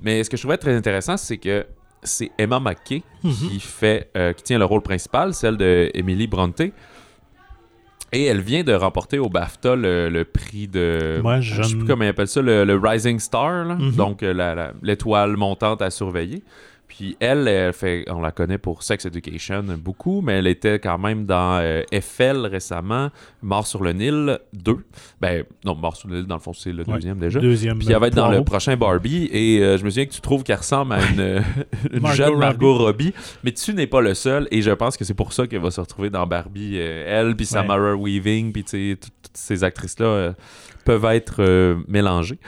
Mais ce que je trouvais très intéressant, c'est que c'est Emma McKay Mhm. qui fait, euh, qui tient le rôle principal, celle de Emily Bronte. Et elle vient de remporter au BAFTA le, le prix de. Ouais, Je sais jeune- plus comment ils appellent ça, le, le Rising Star, là. Mhm. donc l'étoile montante à surveiller. Puis elle, elle fait, on la connaît pour Sex Education beaucoup, mais elle était quand même dans euh, Eiffel récemment, Mort sur le Nil 2. Ben, non, Mort sur le Nil, dans le fond, c'est le Ouais. deuxième déjà. Deuxième. Puis elle va être dans le prochain Barbie et euh, je me souviens que tu trouves qu'elle ressemble à une, une Margot jeune. Margot Robbie, mais tu n'es pas le seul et je pense que c'est pour ça qu'elle va se retrouver dans Barbie. euh, elle, puis Samara Weaving, puis toutes ces actrices-là euh, peuvent être euh, mélangées.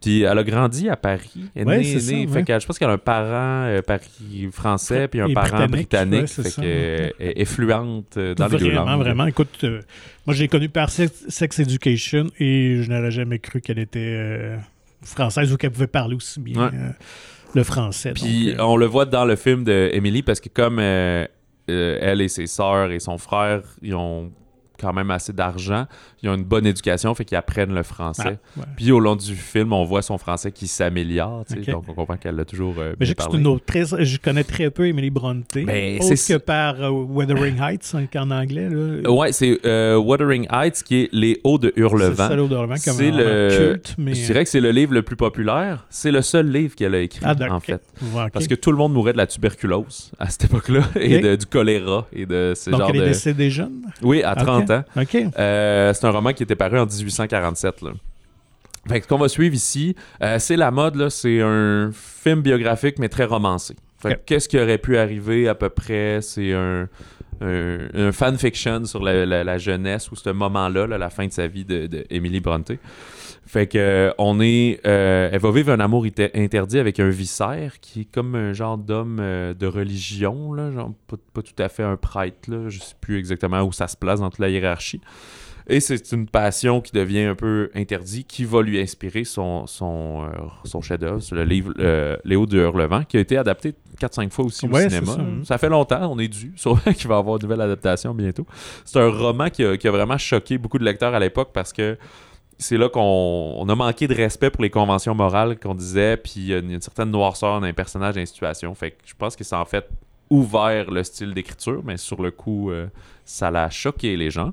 Puis elle a grandi à Paris. Elle Ouais, née- ça, née- fait ouais. je pense qu'elle a un parent euh, Paris français puis un Et parent britannique, ouais, fait ça, qu'elle est fluente euh, dans les deux Vraiment, langues. vraiment. Écoute, euh, moi, j'ai connu par Sex, Education et je n'aurais jamais cru qu'elle était euh, française ou qu'elle pouvait parler aussi bien euh, le français. Puis donc, euh, on le voit dans le film de Emily parce que comme euh, euh, elle et ses sœurs et son frère, ils ont quand même assez d'argent, ils ont une bonne éducation, fait qu'ils apprennent le français. ah, ouais. Puis au long du film, on voit son français qui s'améliore, donc on comprend qu'elle l'a toujours euh, Mais c'est une presse. je connais très peu Emily Bronte. Ben, autre c'est- que par euh, Wuthering Heights, hein, en anglais. Là. Ouais, c'est euh, Wuthering Heights qui est Les Hauts de Hurlevent. C'est le- culte. Mais... Je dirais que c'est le livre le plus populaire. C'est le seul livre qu'elle a écrit, Ah, en fait. Ouais. Parce que tout le monde mourait de la tuberculose à cette époque-là et de- du choléra et de ce Donc, genre elle est de... décédée jeune? Oui, à 30 Euh, c'est un roman qui était paru en 1847. Là. Fait que ce qu'on va suivre ici, euh, c'est la mode, là, c'est un film biographique mais très romancé. Fait qu'est-ce qui aurait pu arriver à peu près? C'est un, un, un fanfiction sur la, la- la jeunesse ou ce moment-là, là, la fin de sa vie de, de Emily Bronte. Fait que euh, on est, euh, elle va vivre un amour interdit avec un vicaire qui est comme un genre d'homme euh, de religion, là, genre pas, pas tout à fait un prêtre, là, je sais plus exactement où ça se place dans toute la hiérarchie. Et c'est une passion qui devient un peu interdite, qui va lui inspirer son, son, euh, son chef-d'œuvre, le livre Léo de Hurlevent, qui a été adapté 4-5 fois aussi Ouais, au cinéma. ça. Ça fait longtemps, on est dû. Sûrement qu'il va y avoir une nouvelle adaptation bientôt. C'est un roman qui a, qui a vraiment choqué beaucoup de lecteurs à l'époque parce que c'est là qu'on on a manqué de respect pour les conventions morales qu'on disait, puis il y a une, certaine noirceur dans les personnages et les situations. Fait que je pense que ça a en fait ouvert le style d'écriture, mais sur le coup, euh, ça l'a choqué les gens.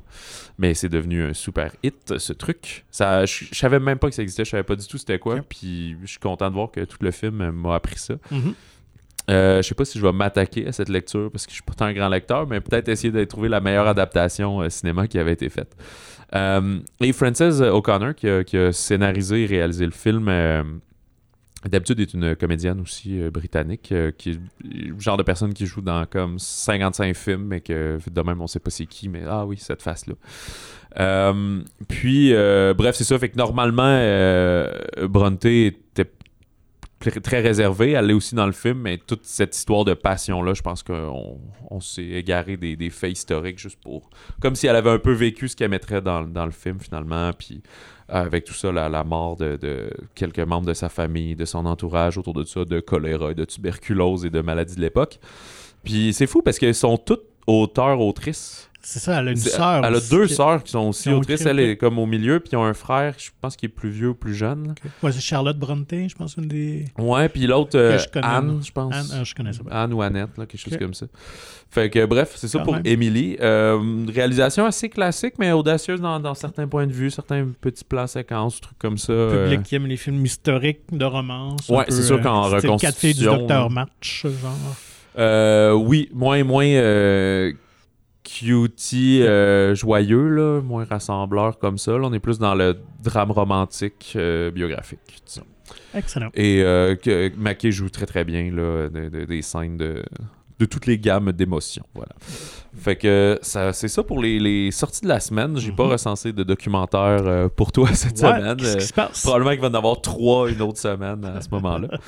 Mais c'est devenu un super hit, ce truc. Ça, je je savais même pas que ça existait, je savais pas du tout c'était quoi, puis je suis content de voir que tout le film euh, m'a appris ça. Mhm. Euh, je sais pas si je vais m'attaquer à cette lecture parce que je suis pas un grand lecteur, mais peut-être essayer de trouver la meilleure adaptation euh, cinéma qui avait été faite. Euh, et Frances O'Connor, qui a, scénarisé et réalisé le film, euh, d'habitude est une comédienne aussi euh, britannique, euh, qui le genre de personne qui joue dans comme 55 films, mais que de même on sait pas c'est qui, mais ah oui, cette face-là. Euh, puis, euh, bref, c'est ça. Fait que normalement, euh, Bronte était très- réservée. Elle l'est aussi dans le film, mais toute cette histoire de passion-là, je pense qu'on on s'est égaré des, faits historiques juste pour. Comme si elle avait un peu vécu ce qu'elle mettrait dans, le film finalement. Puis euh, avec tout ça, la, mort de, quelques membres de sa famille, de son entourage autour de ça, de choléra, de tuberculose et de maladies de l'époque. Puis c'est fou parce qu'elles sont toutes auteurs, autrices. C'est ça, elle a une C'est- sœur. Elle a aussi deux sœurs qui sont aussi autrices. Elle est comme au milieu, puis ils ont un frère, je pense, qui est plus vieux ou plus jeune. Ouais, c'est Charlotte Bronte, je pense, une des. Ouais, puis l'autre, euh, Anne, je pense. Anne, ah, je connais ça. Anne ou Annette, là, quelque chose comme ça. Fait que bref, c'est ça Quand pour. Emily. Euh, une réalisation assez classique, mais audacieuse dans, dans certains points de vue, certains petits plans séquences, trucs comme ça. euh. Public qui aime les films historiques de romance. Ouais, c'est sûr euh, qu'en style Quatre filles du reconstitution, Docteur. Match, genre. Euh, oui, moins, moins euh, cutie, euh, joyeux, là, moins rassembleur comme ça. Là, on est plus dans le drame romantique euh, biographique, disons. Excellent. Et euh, que Mackay joue très très bien là, de- de- des scènes de, de toutes les gammes d'émotions. Voilà. Fait que ça, c'est ça pour les, les sorties de la semaine. J'ai pas Mhm. recensé de documentaire euh, pour toi cette Ouais, semaine. Qu'est-ce qui se passe? Probablement qu'il va en avoir trois une autre semaine à ce moment-là.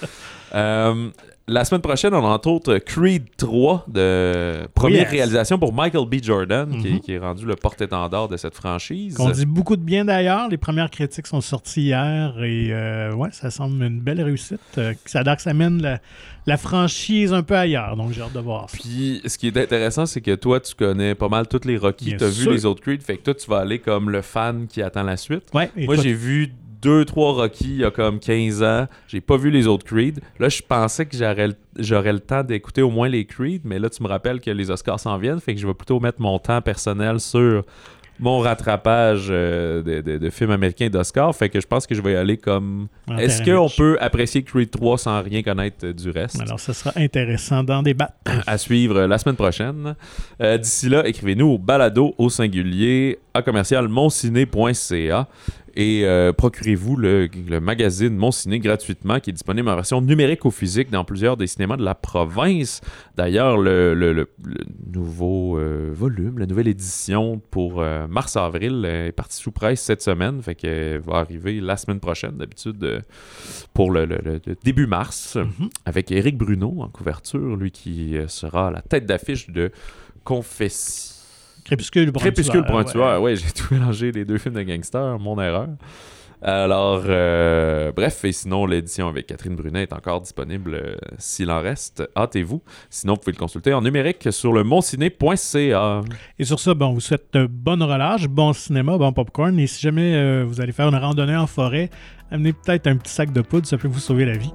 Euh, la semaine prochaine, on a entre autres Creed 3, de première Yes. réalisation pour Michael B. Jordan, qui, est- Mhm. qui est rendu le porte-étendard de cette franchise. On dit beaucoup de bien d'ailleurs. Les premières critiques sont sorties hier et euh, ouais, ça semble une belle réussite. Euh, ça a l'air que ça mène la, la franchise un peu ailleurs. Donc j'ai hâte de voir ça. Puis, ce qui est intéressant, c'est que toi, tu connais pas mal toutes les Rocky. Tu as vu les autres Creed. Fait que toi, tu vas aller comme le fan qui attend la suite. Ouais, Moi, j'ai vu deux, trois Rocky il y a comme 15 ans. J'ai pas vu les autres Creed. Là, je pensais que j'aurais le- temps d'écouter au moins les Creed, mais là, tu me rappelles que les Oscars s'en viennent. Fait que je vais plutôt mettre mon temps personnel sur mon rattrapage euh, de, de- de films américains d'Oscars. Fait que je pense que je vais y aller comme. Est-ce qu'on peut apprécier Creed 3 sans rien connaître euh, du reste? Alors, ça sera intéressant d'en débattre. à suivre la semaine prochaine. Euh, D'ici là, écrivez-nous au balado au singulier à commercial monciné.ca et euh, procurez-vous le, le magazine Mon Ciné gratuitement qui est disponible en version numérique ou physique dans plusieurs des cinémas de la province. D'ailleurs, le, le- le- le nouveau euh, volume, la nouvelle édition pour euh, mars-avril est partie sous presse cette semaine, fait qu'elle va arriver la semaine prochaine d'habitude pour le, début mars Mhm. avec Éric Bruno en couverture, lui qui sera à la tête d'affiche de Confession. Crépuscule pour un Crépuscule pour un tueur. Ouais, j'ai tout mélangé les deux films de gangsters, mon erreur. Alors, euh, bref, et sinon, l'édition avec Catherine Brunet est encore disponible euh, s'il en reste. Hâtez-vous. Sinon, vous pouvez le consulter en numérique sur le monciné.ca. Et sur ça, bon, on vous souhaite euh, bonne relâche, bon cinéma, bon popcorn. Et si jamais euh, vous allez faire une randonnée en forêt, amenez peut-être un petit sac de poudre, ça peut vous sauver la vie.